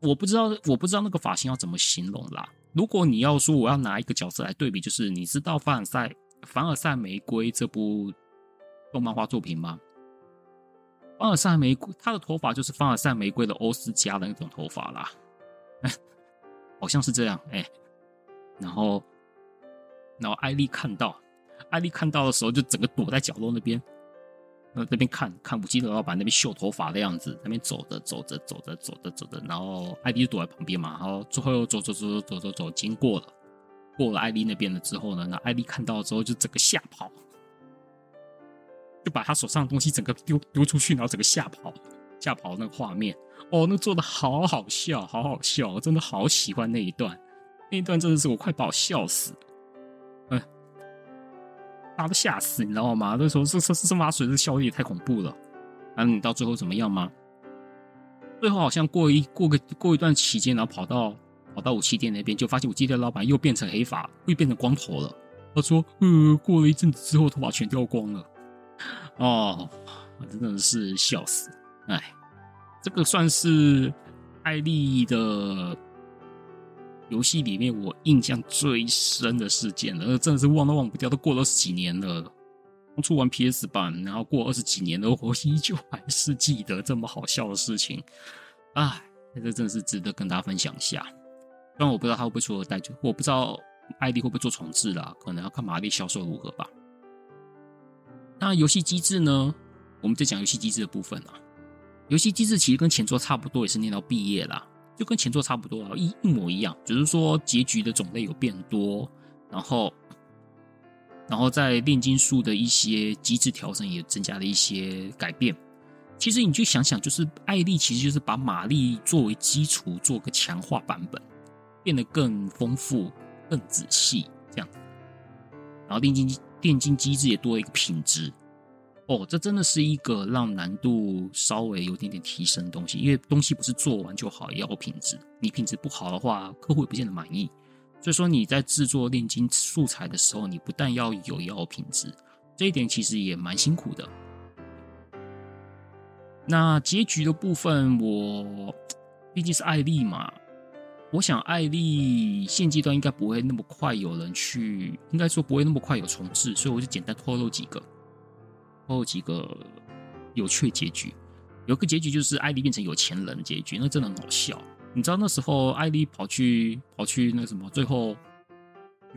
我不知道，我不知道那个发型要怎么形容啦。如果你要说我要拿一个角色来对比，就是你知道凡尔赛凡尔赛玫瑰这部动漫画作品吗？凡尔赛玫瑰，他的头发就是凡尔赛玫瑰的欧斯加的那种头发啦，好像是这样哎。然后，然后艾莉看到。艾莉看到的时候，就整个躲在角落那边，那那边看看武器的老板那边秀头发的样子，那边走着走着走着走着走着，然后艾莉就躲在旁边嘛，然后最后又走走走走走走走，经过了，过了艾莉那边了之后呢，那艾莉看到之后就整个吓跑，就把他手上的东西整个丢丢出去，然后整个吓跑，吓跑那个画面，哦，那做的好好笑，好好笑，我真的好喜欢那一段，那一段真的是我快把我笑死。大家都吓死，你知道吗？那时候这这这马水的效率也太恐怖了。那你到最后怎么样吗？最后好像过一过个过一段期间，然后跑到跑到武器店那边，就发现武器店老板又变成黑发，又变成光头了。他说：“呃，过了一阵子之后，头发全掉光了。”哦，真的是笑死！哎，这个算是艾丽的。游戏里面我印象最深的事件了，那真的是忘都忘不掉，都过了二十几年了。刚出完 PS 版，然后过二十几年了，我依旧还是记得这么好笑的事情。哎，这真的是值得跟大家分享一下。虽然我不知道他会不会出二代，就我不知道艾莉会不会做重置啦，可能要看玛丽销售如何吧。那游戏机制呢？我们在讲游戏机制的部分啊。游戏机制其实跟前作差不多，也是念到毕业啦。就跟前作差不多啊，一一模一样，只是说结局的种类有变多，然后，然后在炼金术的一些机制调整也增加了一些改变。其实你就想想，就是艾丽其实就是把玛丽作为基础做个强化版本，变得更丰富、更仔细这样。然后炼金炼金机制也多了一个品质。哦，这真的是一个让难度稍微有点点提升的东西，因为东西不是做完就好，也要品质。你品质不好的话，客户也不见得满意。所以说你在制作炼金素材的时候，你不但要有，也要品质。这一点其实也蛮辛苦的。那结局的部分，我毕竟是艾丽嘛，我想艾丽现阶段应该不会那么快有人去，应该说不会那么快有重置，所以我就简单透露几个。后几个有趣结局，有个结局就是艾莉变成有钱人结局，那真的很好笑。你知道那时候艾莉跑去跑去那什么，最后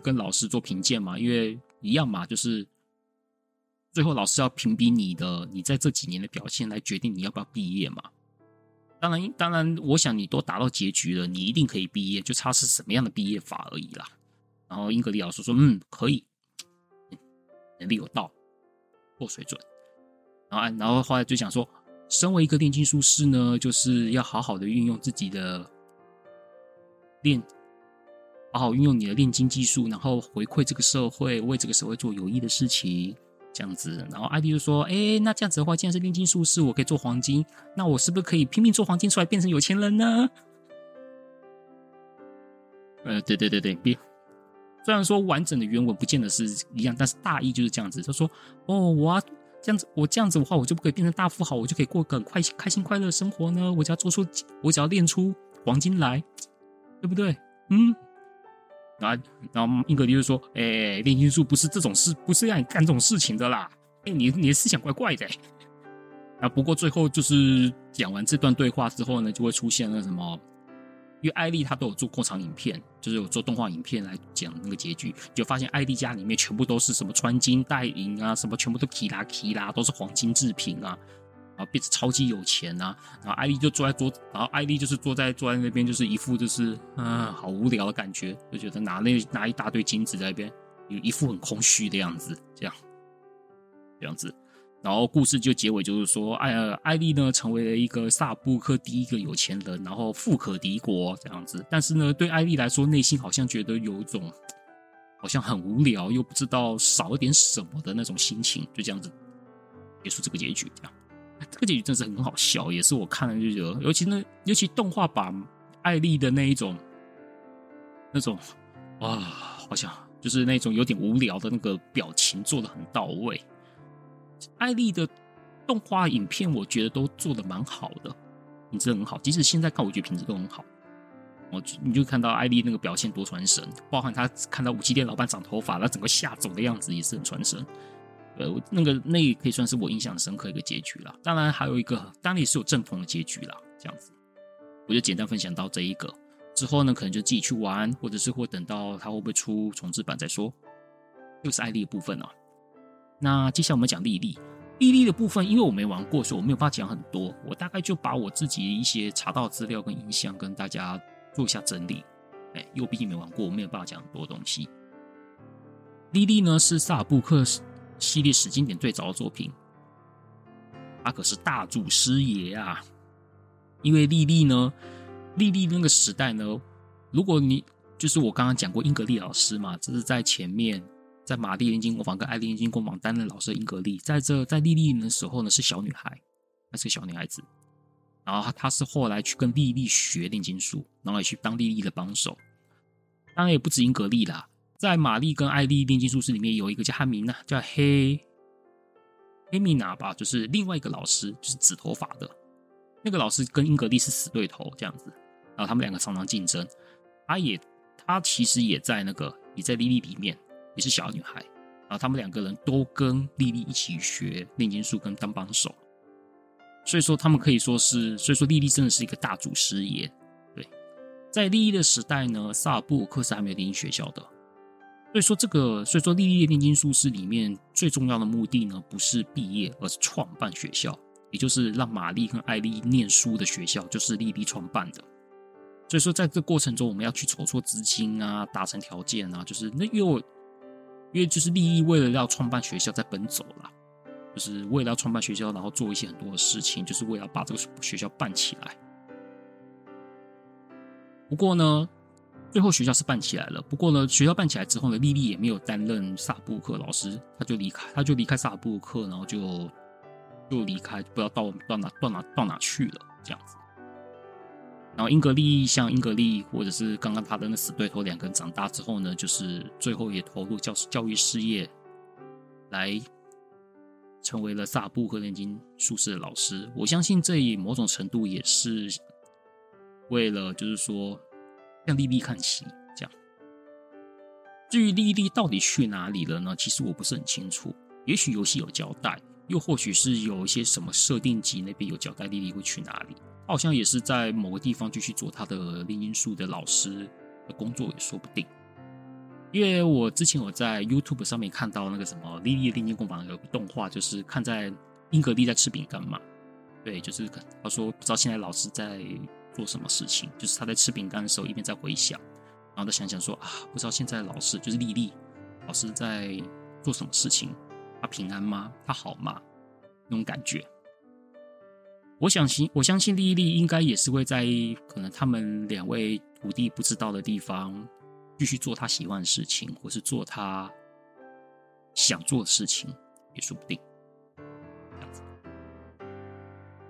跟老师做评鉴嘛？因为一样嘛，就是最后老师要评比你的你在这几年的表现来决定你要不要毕业嘛。当然，当然，我想你都达到结局了，你一定可以毕业，就差是什么样的毕业法而已啦。然后英格里老师说：“嗯，可以，能力有到。”破水准，然后，然后后来就想说，身为一个炼金术师呢，就是要好好的运用自己的炼，好好运用你的炼金技术，然后回馈这个社会，为这个社会做有益的事情，这样子。然后艾莉就说：“哎，那这样子的话，既然是炼金术师，我可以做黄金，那我是不是可以拼命做黄金出来，变成有钱人呢？”呃，对对对对，别。虽然说完整的原文不见得是一样，但是大意就是这样子。他说：“哦，我要这样子，我这样子的话，我就不可以变成大富豪，我就可以过个很快开心快乐生活呢。我只要做出，我只要练出黄金来，对不对？嗯。然后，然后英格丽就说：‘哎，炼金术不是这种事，不是让你干这种事情的啦。哎，你你的思想怪怪的。’啊，不过最后就是讲完这段对话之后呢，就会出现了什么？”因为艾丽她都有做过场影片，就是有做动画影片来讲那个结局，就发现艾丽家里面全部都是什么穿金戴银啊，什么全部都提拉提拉，都是黄金制品啊，然后变成超级有钱啊，然后艾丽就坐在桌，然后艾丽就是坐在坐在那边，就是一副就是嗯好无聊的感觉，就觉得拿那拿一大堆金子在那边，有一副很空虚的样子，这样这样子。然后故事就结尾就是说，艾尔艾丽呢成为了一个萨布克第一个有钱人，然后富可敌国这样子。但是呢，对艾丽来说，内心好像觉得有一种好像很无聊，又不知道少点什么的那种心情，就这样子结束这个结局。这样，这个结局真是很好笑，也是我看了就觉得，尤其呢，尤其动画版艾丽的那一种那种啊，好像就是那种有点无聊的那个表情做的很到位。艾丽的动画影片，我觉得都做得蛮好的，品质很好。即使现在看，我觉得品质都很好。我你就看到艾丽那个表现多传神，包含他看到武器店老板长头发，他整个吓走的样子也是很传神。呃，那个那可以算是我印象深刻一个结局了。当然还有一个，当然也是有正统的结局啦。这样子，我就简单分享到这一个之后呢，可能就自己去玩，或者是会等到他会不会出重制版再说。又是艾丽的部分啊。那接下来我们讲莉莉，莉莉的部分，因为我没玩过，所以我没有办法讲很多。我大概就把我自己的一些查到资料跟印象跟大家做一下整理。哎，因为我毕竟没玩过，我没有办法讲很多东西。莉莉呢是萨尔布克系列史经典最早的作品，他可是大祖师爷啊！因为莉莉呢，莉莉那个时代呢，如果你就是我刚刚讲过英格丽老师嘛，这是在前面。在玛丽炼金工坊跟艾丽炼金工坊担任老师的英格丽，在这在莉莉的时候呢是小女孩，她是个小女孩子，然后她她是后来去跟莉莉学炼金术，然后也去当莉莉的帮手。当然也不止英格丽啦，在玛丽跟艾丽炼金术师里面有一个叫汉米娜，叫黑黑米娜吧，就是另外一个老师，就是紫头发的那个老师，跟英格丽是死对头这样子，然后他们两个常常竞争。他也他其实也在那个也在莉莉里面。也是小女孩，然后他们两个人都跟莉莉一起学炼金术跟当帮手，所以说他们可以说是，所以说莉莉真的是一个大祖师爷。对，在莉莉的时代呢，萨尔布克是还没有炼金学校的，所以说这个，所以说莉莉的炼金术师里面最重要的目的呢，不是毕业，而是创办学校，也就是让玛丽跟艾丽念书的学校，就是莉莉创办的。所以说，在这过程中，我们要去筹措资金啊，达成条件啊，就是那又。因为就是莉莉为了要创办学校在奔走啦，就是为了要创办学校，然后做一些很多的事情，就是为了把这个学校办起来。不过呢，最后学校是办起来了。不过呢，学校办起来之后呢，莉莉也没有担任萨布克老师，他就离开，他就离开萨布克，然后就就离开，不知道到到哪到哪到哪去了，这样子。然后英格利像英格利，或者是刚刚他的那死对头两个人长大之后呢，就是最后也投入教教育事业，来成为了萨布和炼金术士的老师。我相信这以某种程度也是为了，就是说向莉莉看齐。这样，至于莉莉到底去哪里了呢？其实我不是很清楚。也许游戏有交代，又或许是有一些什么设定集那边有交代莉莉会去哪里。好像也是在某个地方继续做他的炼金术的老师的工作也说不定，因为我之前我在 YouTube 上面看到那个什么莉莉的炼金工坊有个动画，就是看在英格丽在吃饼干嘛，对，就是他说不知道现在老师在做什么事情，就是他在吃饼干的时候一边在回想，然后他想想说啊，不知道现在老师就是莉莉老师在做什么事情，他平安吗？他好吗？那种感觉。我想信，我相信莉莉应该也是会在可能他们两位徒弟不知道的地方，继续做他喜欢的事情，或是做他想做的事情，也说不定。这样子，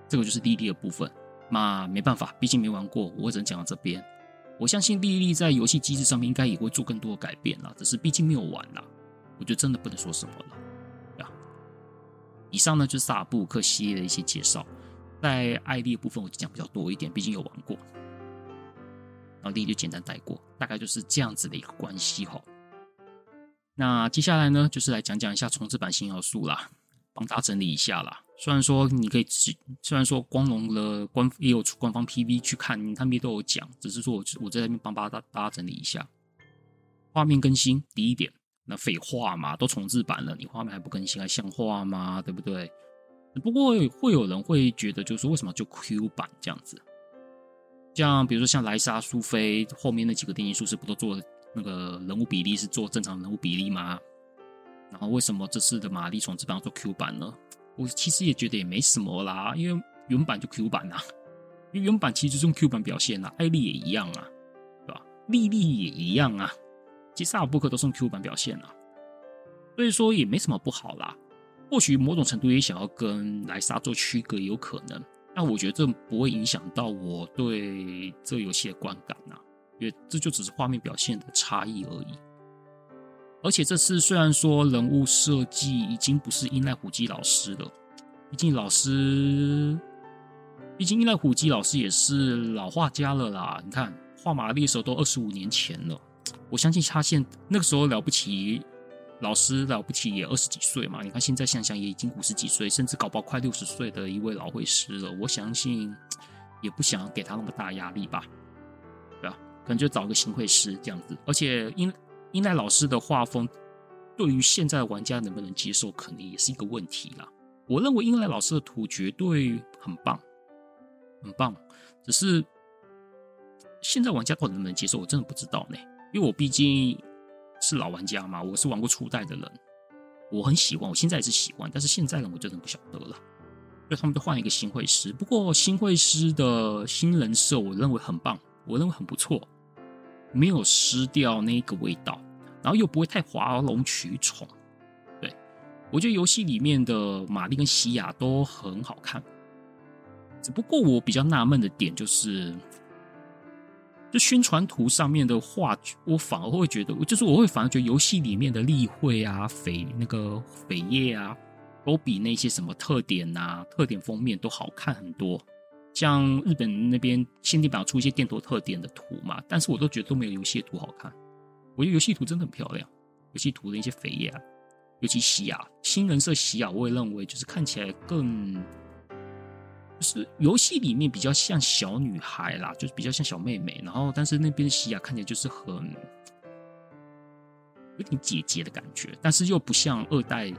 这个就是莉莉的部分。那没办法，毕竟没玩过，我只能讲到这边。我相信莉莉在游戏机制上面应该也会做更多的改变啦，只是毕竟没有玩啦，我就真的不能说什么了。以上呢就是萨布克系列的一些介绍。在艾丽的部分，我就讲比较多一点，毕竟有玩过。然后莉莉就简单带过，大概就是这样子的一个关系哈。那接下来呢，就是来讲讲一下重置版新要素啦，帮大家整理一下啦。虽然说你可以，虽然说光荣的官也有出官方 PV 去看，他们也都有讲，只是说我我在那边帮大大家整理一下。画面更新第一点，那废话嘛，都重置版了，你画面还不更新，还像话吗？对不对？不过会有人会觉得，就是为什么就 Q 版这样子？像比如说像莱莎、苏菲后面那几个电影术士不都做那个人物比例是做正常人物比例吗？然后为什么这次的玛丽重置版要做 Q 版呢？我其实也觉得也没什么啦，因为原版就 Q 版啊，因为原版其实就是用 Q 版表现啦，艾丽也一样啊，对吧？莉莉也一样啊，其实萨尔布克都是用 Q 版表现啊，所以说也没什么不好啦。或许某种程度也想要跟莱莎做区隔，有可能。但我觉得这不会影响到我对这个游戏的观感呐，因为这就只是画面表现的差异而已。而且这次虽然说人物设计已经不是樱濑虎吉老师了，毕竟老师，毕竟依赖虎吉老师也是老画家了啦。你看画玛丽的时候都二十五年前了，我相信他现那个时候了不起。老师了不起也二十几岁嘛，你看现在想想也已经五十几岁，甚至搞不好快六十岁的一位老会师了。我相信也不想给他那么大压力吧，对吧？可能就找个新会师这样子。而且英英奈老师的画风，对于现在的玩家能不能接受，可能也是一个问题啦。我认为樱濑老师的图绝对很棒，很棒，只是现在玩家到底能不能接受，我真的不知道呢。因为我毕竟。是老玩家嘛？我是玩过初代的人，我很喜欢，我现在也是喜欢。但是现在呢，我真的不晓得了。所以他们就换一个新会师，不过新会师的新人设，我认为很棒，我认为很不错，没有失掉那个味道，然后又不会太哗众取宠。对，我觉得游戏里面的玛丽跟西亚都很好看，只不过我比较纳闷的点就是。就宣传图上面的画，我反而会觉得，就是我会反而觉得游戏里面的例会啊、扉那个扉页啊，都比那些什么特点啊、特点封面都好看很多。像日本那边限定版出一些电头特点的图嘛，但是我都觉得都没有游戏图好看。我觉得游戏图真的很漂亮，游戏图的一些扉页啊，尤其西亚新人设西亚，我也认为就是看起来更。是游戏里面比较像小女孩啦，就是比较像小妹妹，然后但是那边的西亚看起来就是很有点姐姐的感觉，但是又不像二代，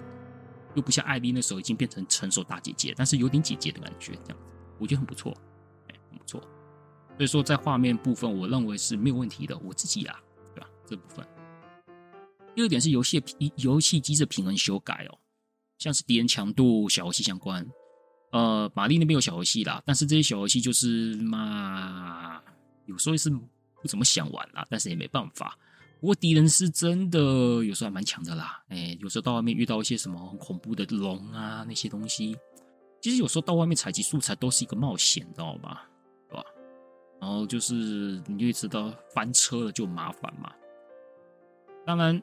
又不像艾莉那时候已经变成成熟大姐姐，但是有点姐姐的感觉，这样子我觉得很不错，哎，很不错。所以说在画面部分，我认为是没有问题的，我自己啦，对吧？这部分。第二点是游戏游戏机制平衡修改哦，像是敌人强度、小游戏相关。呃，玛丽那边有小游戏啦，但是这些小游戏就是嘛，有时候是不怎么想玩啦，但是也没办法。不过敌人是真的有时候还蛮强的啦，哎，有时候到外面遇到一些什么很恐怖的龙啊那些东西，其实有时候到外面采集素材都是一个冒险，知道吧？对吧？然后就是你就知道翻车了就麻烦嘛。当然。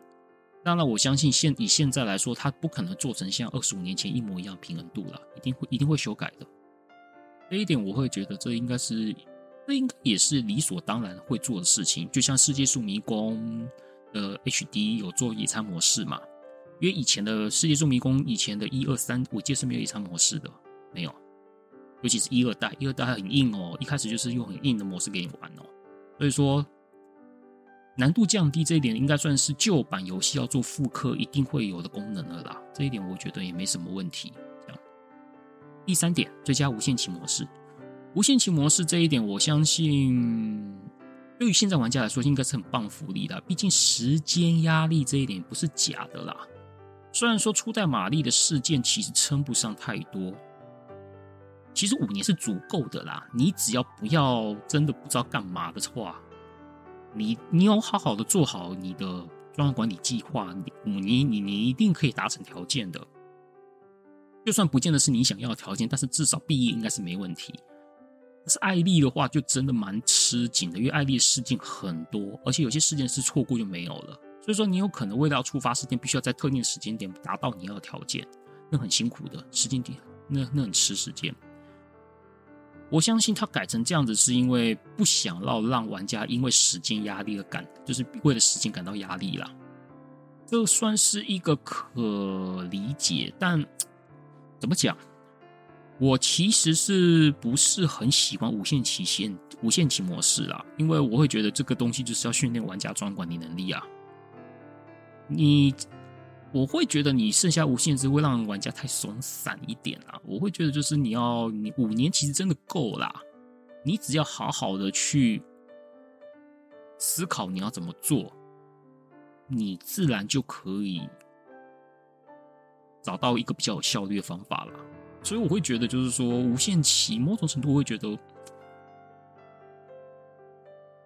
当然，我相信现以现在来说，它不可能做成像二十五年前一模一样平衡度了，一定会一定会修改的。这一点我会觉得，这应该是这应该也是理所当然会做的事情。就像《世界树迷宫》的 HD 有做野餐模式嘛，因为以前的《世界树迷宫》以前的一二三，我记得是没有野餐模式的，没有。尤其是一二代，一二代很硬哦，一开始就是用很硬的模式给你玩哦，所以说。难度降低这一点应该算是旧版游戏要做复刻一定会有的功能了啦，这一点我觉得也没什么问题。这样，第三点，最佳无限期模式，无限期模式这一点，我相信对于现在玩家来说应该是很棒福利的，毕竟时间压力这一点不是假的啦。虽然说初代玛丽的事件其实称不上太多，其实五年是足够的啦，你只要不要真的不知道干嘛的话。你你有好好的做好你的专案管理计划，你你你你一定可以达成条件的。就算不见得是你想要的条件，但是至少毕业应该是没问题。但是艾丽的话就真的蛮吃紧的，因为艾丽事件很多，而且有些事件是错过就没有了。所以说你有可能为了要触发事件，必须要在特定的时间点达到你要的条件，那很辛苦的时间点，那那很吃时间。我相信他改成这样子，是因为不想要让玩家因为时间压力而感，就是为了时间感到压力啦。这算是一个可理解，但怎么讲？我其实是不是很喜欢无限期限、无限期模式啦？因为我会觉得这个东西就是要训练玩家专管理能力啊。你。我会觉得你剩下无限制会让玩家太松散一点啦。我会觉得就是你要你五年其实真的够啦，你只要好好的去思考你要怎么做，你自然就可以找到一个比较有效率的方法了。所以我会觉得，就是说无限期某种程度会觉得，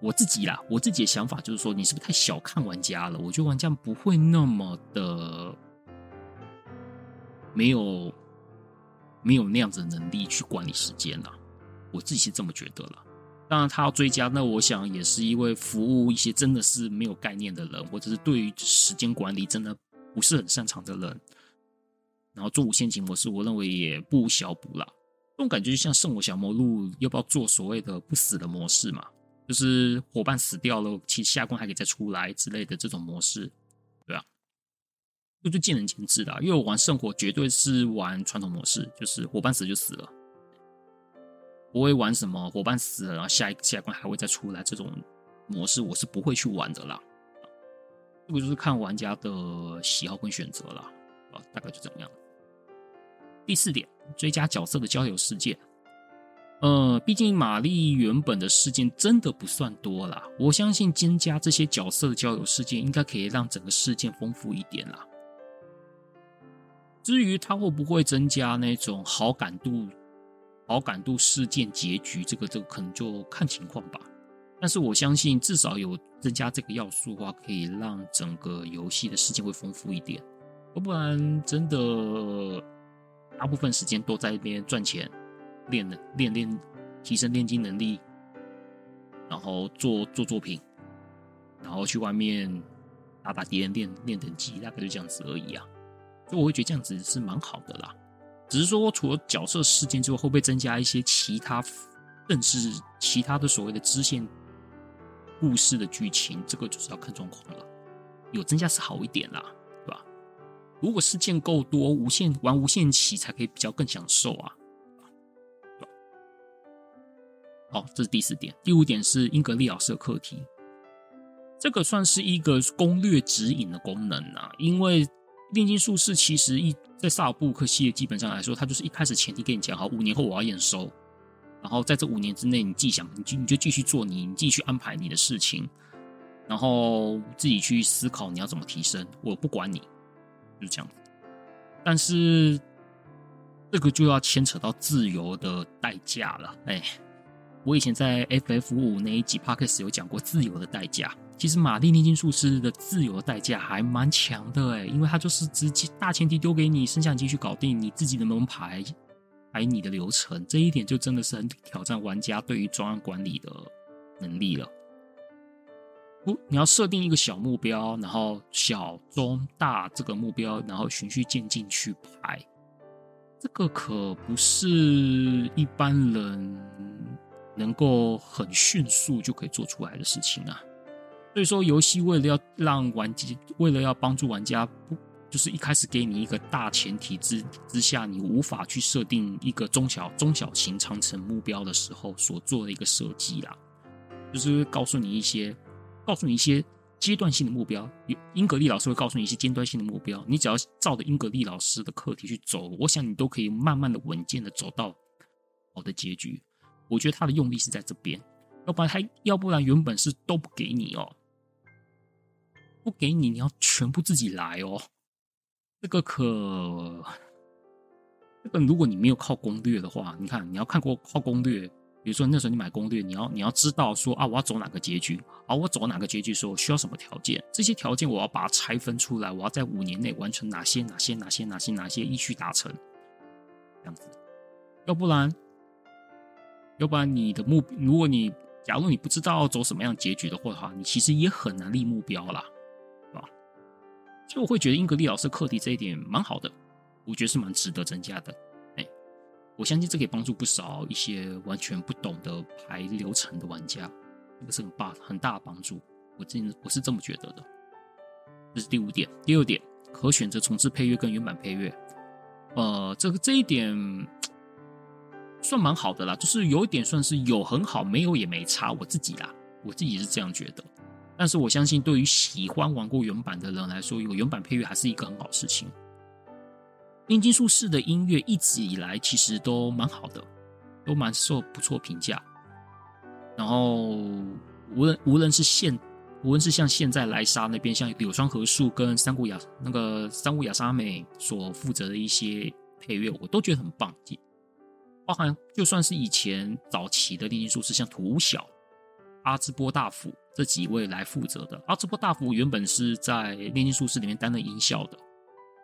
我自己啦，我自己的想法就是说，你是不是太小看玩家了？我觉得玩家不会那么的没有没有那样子的能力去管理时间啦。我自己是这么觉得了。当然，他要追加，那我想也是因为服务一些真的是没有概念的人，或者是对于时间管理真的不是很擅长的人，然后做无限期模式，我认为也不小补啦。这种感觉就像圣火小魔录要不要做所谓的不死的模式嘛？就是伙伴死掉了，其下关还可以再出来之类的这种模式，对啊，这就见仁见智啦。因为我玩圣火绝对是玩传统模式，就是伙伴死就死了。不会玩什么伙伴死了，然后下一个下关还会再出来这种模式，我是不会去玩的啦。这个就是看玩家的喜好跟选择了，啊，大概就这么样。第四点，追加角色的交流事件。呃，毕竟玛丽原本的事件真的不算多啦，我相信增加这些角色的交友事件，应该可以让整个事件丰富一点啦。至于它会不会增加那种好感度？好感度事件结局，这个这个可能就看情况吧。但是我相信，至少有增加这个要素的话，可以让整个游戏的事件会丰富一点。要不然，真的大部分时间都在那边赚钱、练的练练、提升炼金能力，然后做做作品，然后去外面打打敌人、练练等级，大概就这样子而已啊。所以我会觉得这样子是蛮好的啦。只是说，除了角色事件之外，会不会增加一些其他，更是其他的所谓的支线故事的剧情？这个就是要看状况了。有增加是好一点啦，对吧？如果事件够多，无限玩无限期才可以比较更享受啊，好，这是第四点。第五点是英格利老师的课题，这个算是一个攻略指引的功能啊，因为。炼金术士其实一在萨尔布克系列基本上来说，它就是一开始前提跟你讲好，五年后我要验收，然后在这五年之内，你既想你就你就继续做你，你继续安排你的事情，然后自己去思考你要怎么提升，我不管你，就是这样子。但是这个就要牵扯到自由的代价了。哎，我以前在 FF 五那一集 p o c a s t 有讲过自由的代价。其实玛丽炼金术师的自由代价还蛮强的诶，因为他就是直接大前提丢给你，剩下继续搞定你自己的门牌，还有你的流程，这一点就真的是很挑战玩家对于专案管理的能力了。不，你要设定一个小目标，然后小、中、大这个目标，然后循序渐进去排，这个可不是一般人能够很迅速就可以做出来的事情啊。所以说，游戏为了要让玩家，为了要帮助玩家，不就是一开始给你一个大前提之之下，你无法去设定一个中小中小型长城目标的时候所做的一个设计啦，就是告诉你一些，告诉你一些阶段性的目标。英格丽老师会告诉你一些阶段性的目标，你只要照着英格丽老师的课题去走，我想你都可以慢慢的、稳健的走到好的结局。我觉得他的用力是在这边，要不然他要不然原本是都不给你哦。不给你，你要全部自己来哦。这个可，这个如果你没有靠攻略的话，你看你要看过靠攻略，比如说那时候你买攻略，你要你要知道说啊，我要走哪个结局，啊，我走哪个结局时候需要什么条件，这些条件我要把它拆分出来，我要在五年内完成哪些哪些哪些哪些哪些依序达成，这样子，要不然，要不然你的目，如果你假如你不知道走什么样结局的话，你其实也很难立目标啦。所以我会觉得英格丽老师课题这一点蛮好的，我觉得是蛮值得增加的。哎，我相信这可以帮助不少一些完全不懂得排流程的玩家，这个是很大很大的帮助。我真我是这么觉得的。这是第五点，第六点，可选择重置配乐跟原版配乐。呃，这个这一点算蛮好的啦，就是有一点算是有很好，没有也没差。我自己啦，我自己是这样觉得。但是我相信，对于喜欢玩过原版的人来说，有原版配乐还是一个很好事情。炼金术士的音乐一直以来其实都蛮好的，都蛮受不错评价。然后无论无论是现无论是像现在莱莎那边，像柳川和树跟三谷雅那个三谷雅沙美所负责的一些配乐，我都觉得很棒。包含就算是以前早期的炼金术士，像土小、阿兹波大辅这几位来负责的。阿兹波大辅原本是在炼金术士里面担任音效的，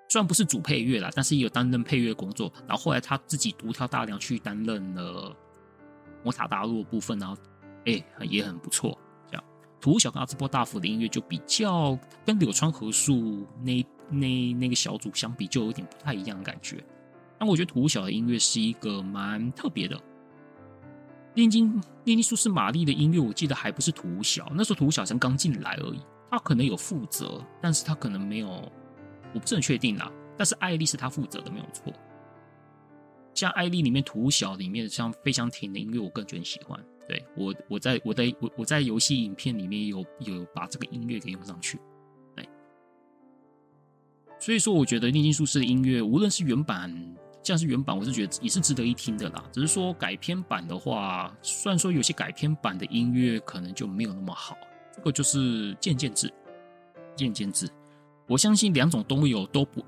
虽然不是主配乐啦，但是也有担任配乐工作。然后后来他自己独挑大梁去担任了魔塔大陆的部分，然后哎也很不错。土屋小跟阿兹波大辅的音乐就比较跟柳川和树那那那个小组相比，就有点不太一样的感觉。但我觉得土小的音乐是一个蛮特别的。炼金炼金术士玛丽的音乐，我记得还不是土小，那时候土小才刚进来而已。他可能有负责，但是他可能没有，我不是很确定啦。但是艾丽是他负责的，没有错。像艾丽里面土小里面像飞翔艇的音乐，我个人喜欢。对我，我在我在我我在游戏影片里面有有把这个音乐给用上去，对，所以说我觉得炼金术士的音乐，无论是原版，像是原版，我是觉得也是值得一听的啦。只是说改编版的话，虽然说有些改编版的音乐可能就没有那么好，这个就是见见智，见见智。我相信两种都有都不，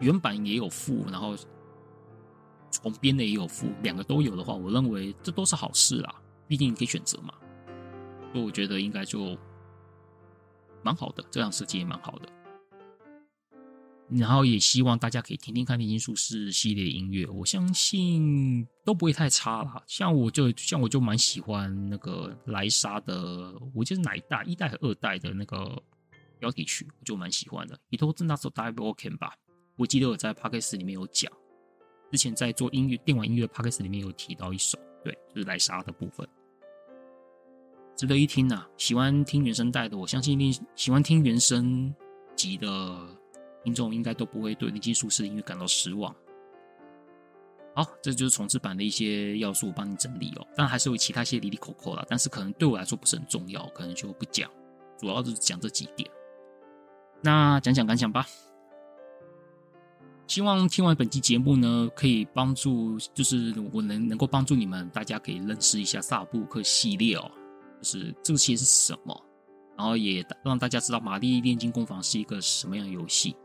原版也有附，然后。重编的也有附，两个都有的话，我认为这都是好事啦。毕竟你可以选择嘛，所以我觉得应该就蛮好的，这样设计也蛮好的。然后也希望大家可以听听看《炼金术士》系列音乐，我相信都不会太差啦。像我就像我就蛮喜欢那个莱莎的，我记得哪一代一代和二代的那个标题曲，我就蛮喜欢的。伊藤真那首《Dive Walking》吧，我记得我在 Podcast 里面有讲。之前在做音乐电玩音乐的 podcast 里面有提到一首，对，就是莱莎的部分，值得一听呐、啊。喜欢听原声带的，我相信一定喜欢听原声级的听众应该都不会对炼金术士的音乐感到失望。好，这就是重制版的一些要素，我帮你整理哦。当然还是有其他些哩哩扣扣啦，但是可能对我来说不是很重要，可能就不讲，主要就是讲这几点。那讲讲感想吧。希望听完本期节目呢，可以帮助，就是我能能够帮助你们，大家可以认识一下萨布克系列哦，就是这个系列是什么，然后也让大家知道玛丽炼金工坊是一个什么样的游戏。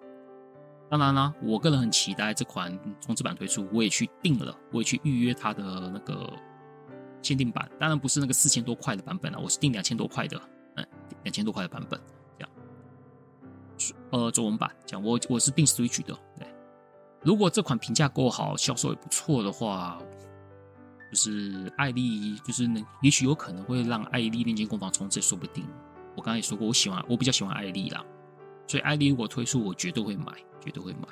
当然啦，我个人很期待这款重制版推出，我也去订了，我也去预约它的那个限定版，当然不是那个四千多块的版本了，我是订两千多块的，嗯，两千多块的版本，这样，呃，中文版，这样，我我是订 Switch 的，对。如果这款评价够好，销售也不错的话，就是艾丽，就是呢，也许有可能会让艾莉炼金工坊重置，说不定。我刚才也说过，我喜欢，我比较喜欢艾丽啦，所以艾莉如果推出，我绝对会买，绝对会买。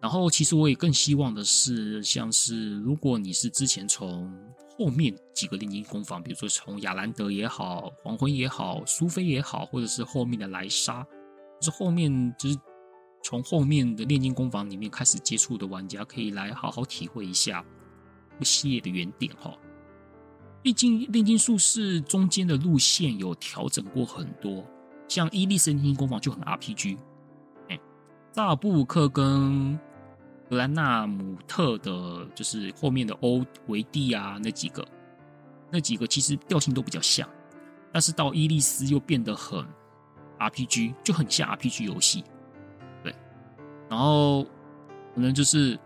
然后，其实我也更希望的是，像是如果你是之前从后面几个炼金工坊，比如说从亚兰德也好，黄昏也好，苏菲也好，或者是后面的莱莎，就是后面就是。从后面的炼金工坊里面开始接触的玩家，可以来好好体会一下这个系列的原点哈。毕竟炼金术士中间的路线有调整过很多，像伊利斯炼金工坊就很 RPG。哎，扎尔布克跟格兰纳姆特的，就是后面的欧维蒂啊那几个，那几个其实调性都比较像，但是到伊利斯又变得很 RPG，就很像 RPG 游戏。对然后，可能就是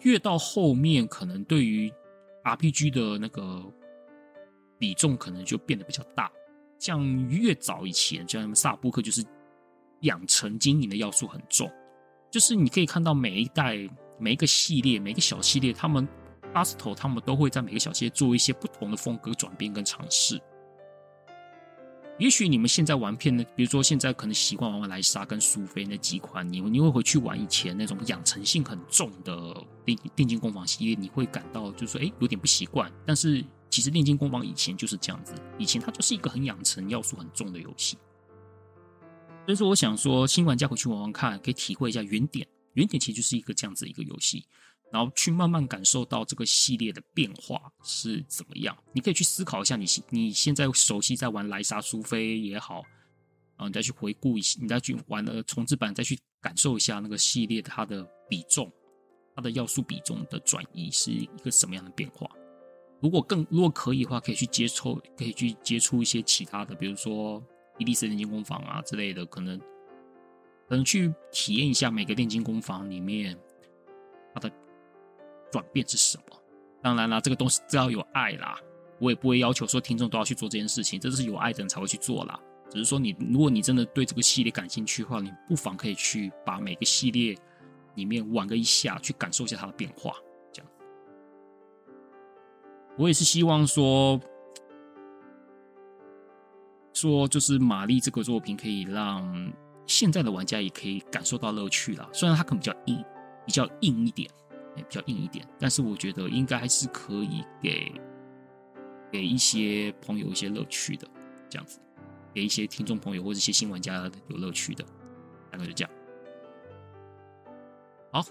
越到后面，可能对于 RPG 的那个比重可能就变得比较大。像越早以前，像萨尔布克，就是养成经营的要素很重。就是你可以看到每一代、每一个系列、每个小系列，他们 Asto 他们都会在每个小系列做一些不同的风格转变跟尝试。也许你们现在玩片呢，比如说现在可能习惯玩玩莱莎跟苏菲那几款，你你会回去玩以前那种养成性很重的炼炼金工坊系列，你会感到就是说，哎，有点不习惯。但是其实炼金工坊以前就是这样子，以前它就是一个很养成要素很重的游戏。所以说，我想说，新玩家回去玩玩看，可以体会一下原点。原点其实就是一个这样子一个游戏。然后去慢慢感受到这个系列的变化是怎么样，你可以去思考一下你，你你现在熟悉在玩莱莎、苏菲也好，啊，你再去回顾一下，你再去玩了重置版，再去感受一下那个系列它的比重、它的要素比重的转移是一个什么样的变化。如果更如果可以的话，可以去接触，可以去接触一些其他的，比如说伊力斯炼金工坊啊之类的，可能可能去体验一下每个炼金工坊里面它的转变是什么。当然啦，这个东西只要有爱啦，我也不会要求说听众都要去做这件事情，这是有爱的人才会去做啦。只是说你，如果你真的对这个系列感兴趣的话，你不妨可以去把每个系列里面玩个一下，去感受一下它的变化。我也是希望说，说就是玛丽这个作品可以让现在的玩家也可以感受到乐趣啦。虽然它可能比较硬，比较硬一点，比较硬一点，但是我觉得应该还是可以给给一些朋友一些乐趣的，这样子。给一些听众朋友或者一些新玩家有乐趣的，大概就这样。好，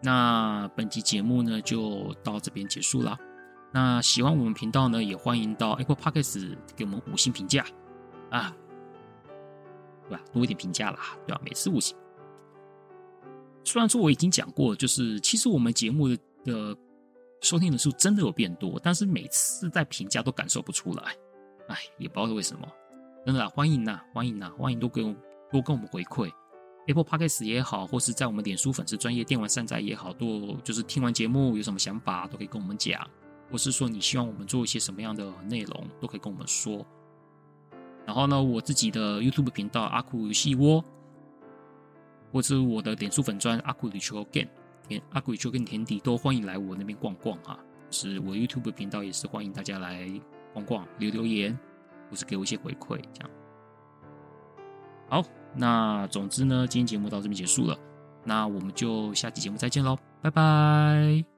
那本期节目呢就到这边结束了。那喜欢我们频道呢，也欢迎到 Apple Podcast 给我们五星评价啊，对吧？多一点评价啦，对吧？每次五星。虽然说我已经讲过，就是其实我们节目的的收听人数真的有变多，但是每次在评价都感受不出来，哎，也不知道为什么。真的，欢迎呐，欢迎呐，欢迎多给我多跟我们回馈，Apple Podcast 也好，或是在我们脸书粉丝专业电玩善哉也好，多就是听完节目有什么想法都可以跟我们讲，或是说你希望我们做一些什么样的内容都可以跟我们说。然后呢，我自己的 YouTube 频道阿酷游戏窝，或是我的脸书粉专阿酷旅球 Game 田阿酷旅球 Game 田底都欢迎来我那边逛逛哈，是我 YouTube 频道也是欢迎大家来逛逛留留言。或是给我一些回馈，这样。好，那总之呢，今天节目到这边结束了，那我们就下期节目再见喽，拜拜。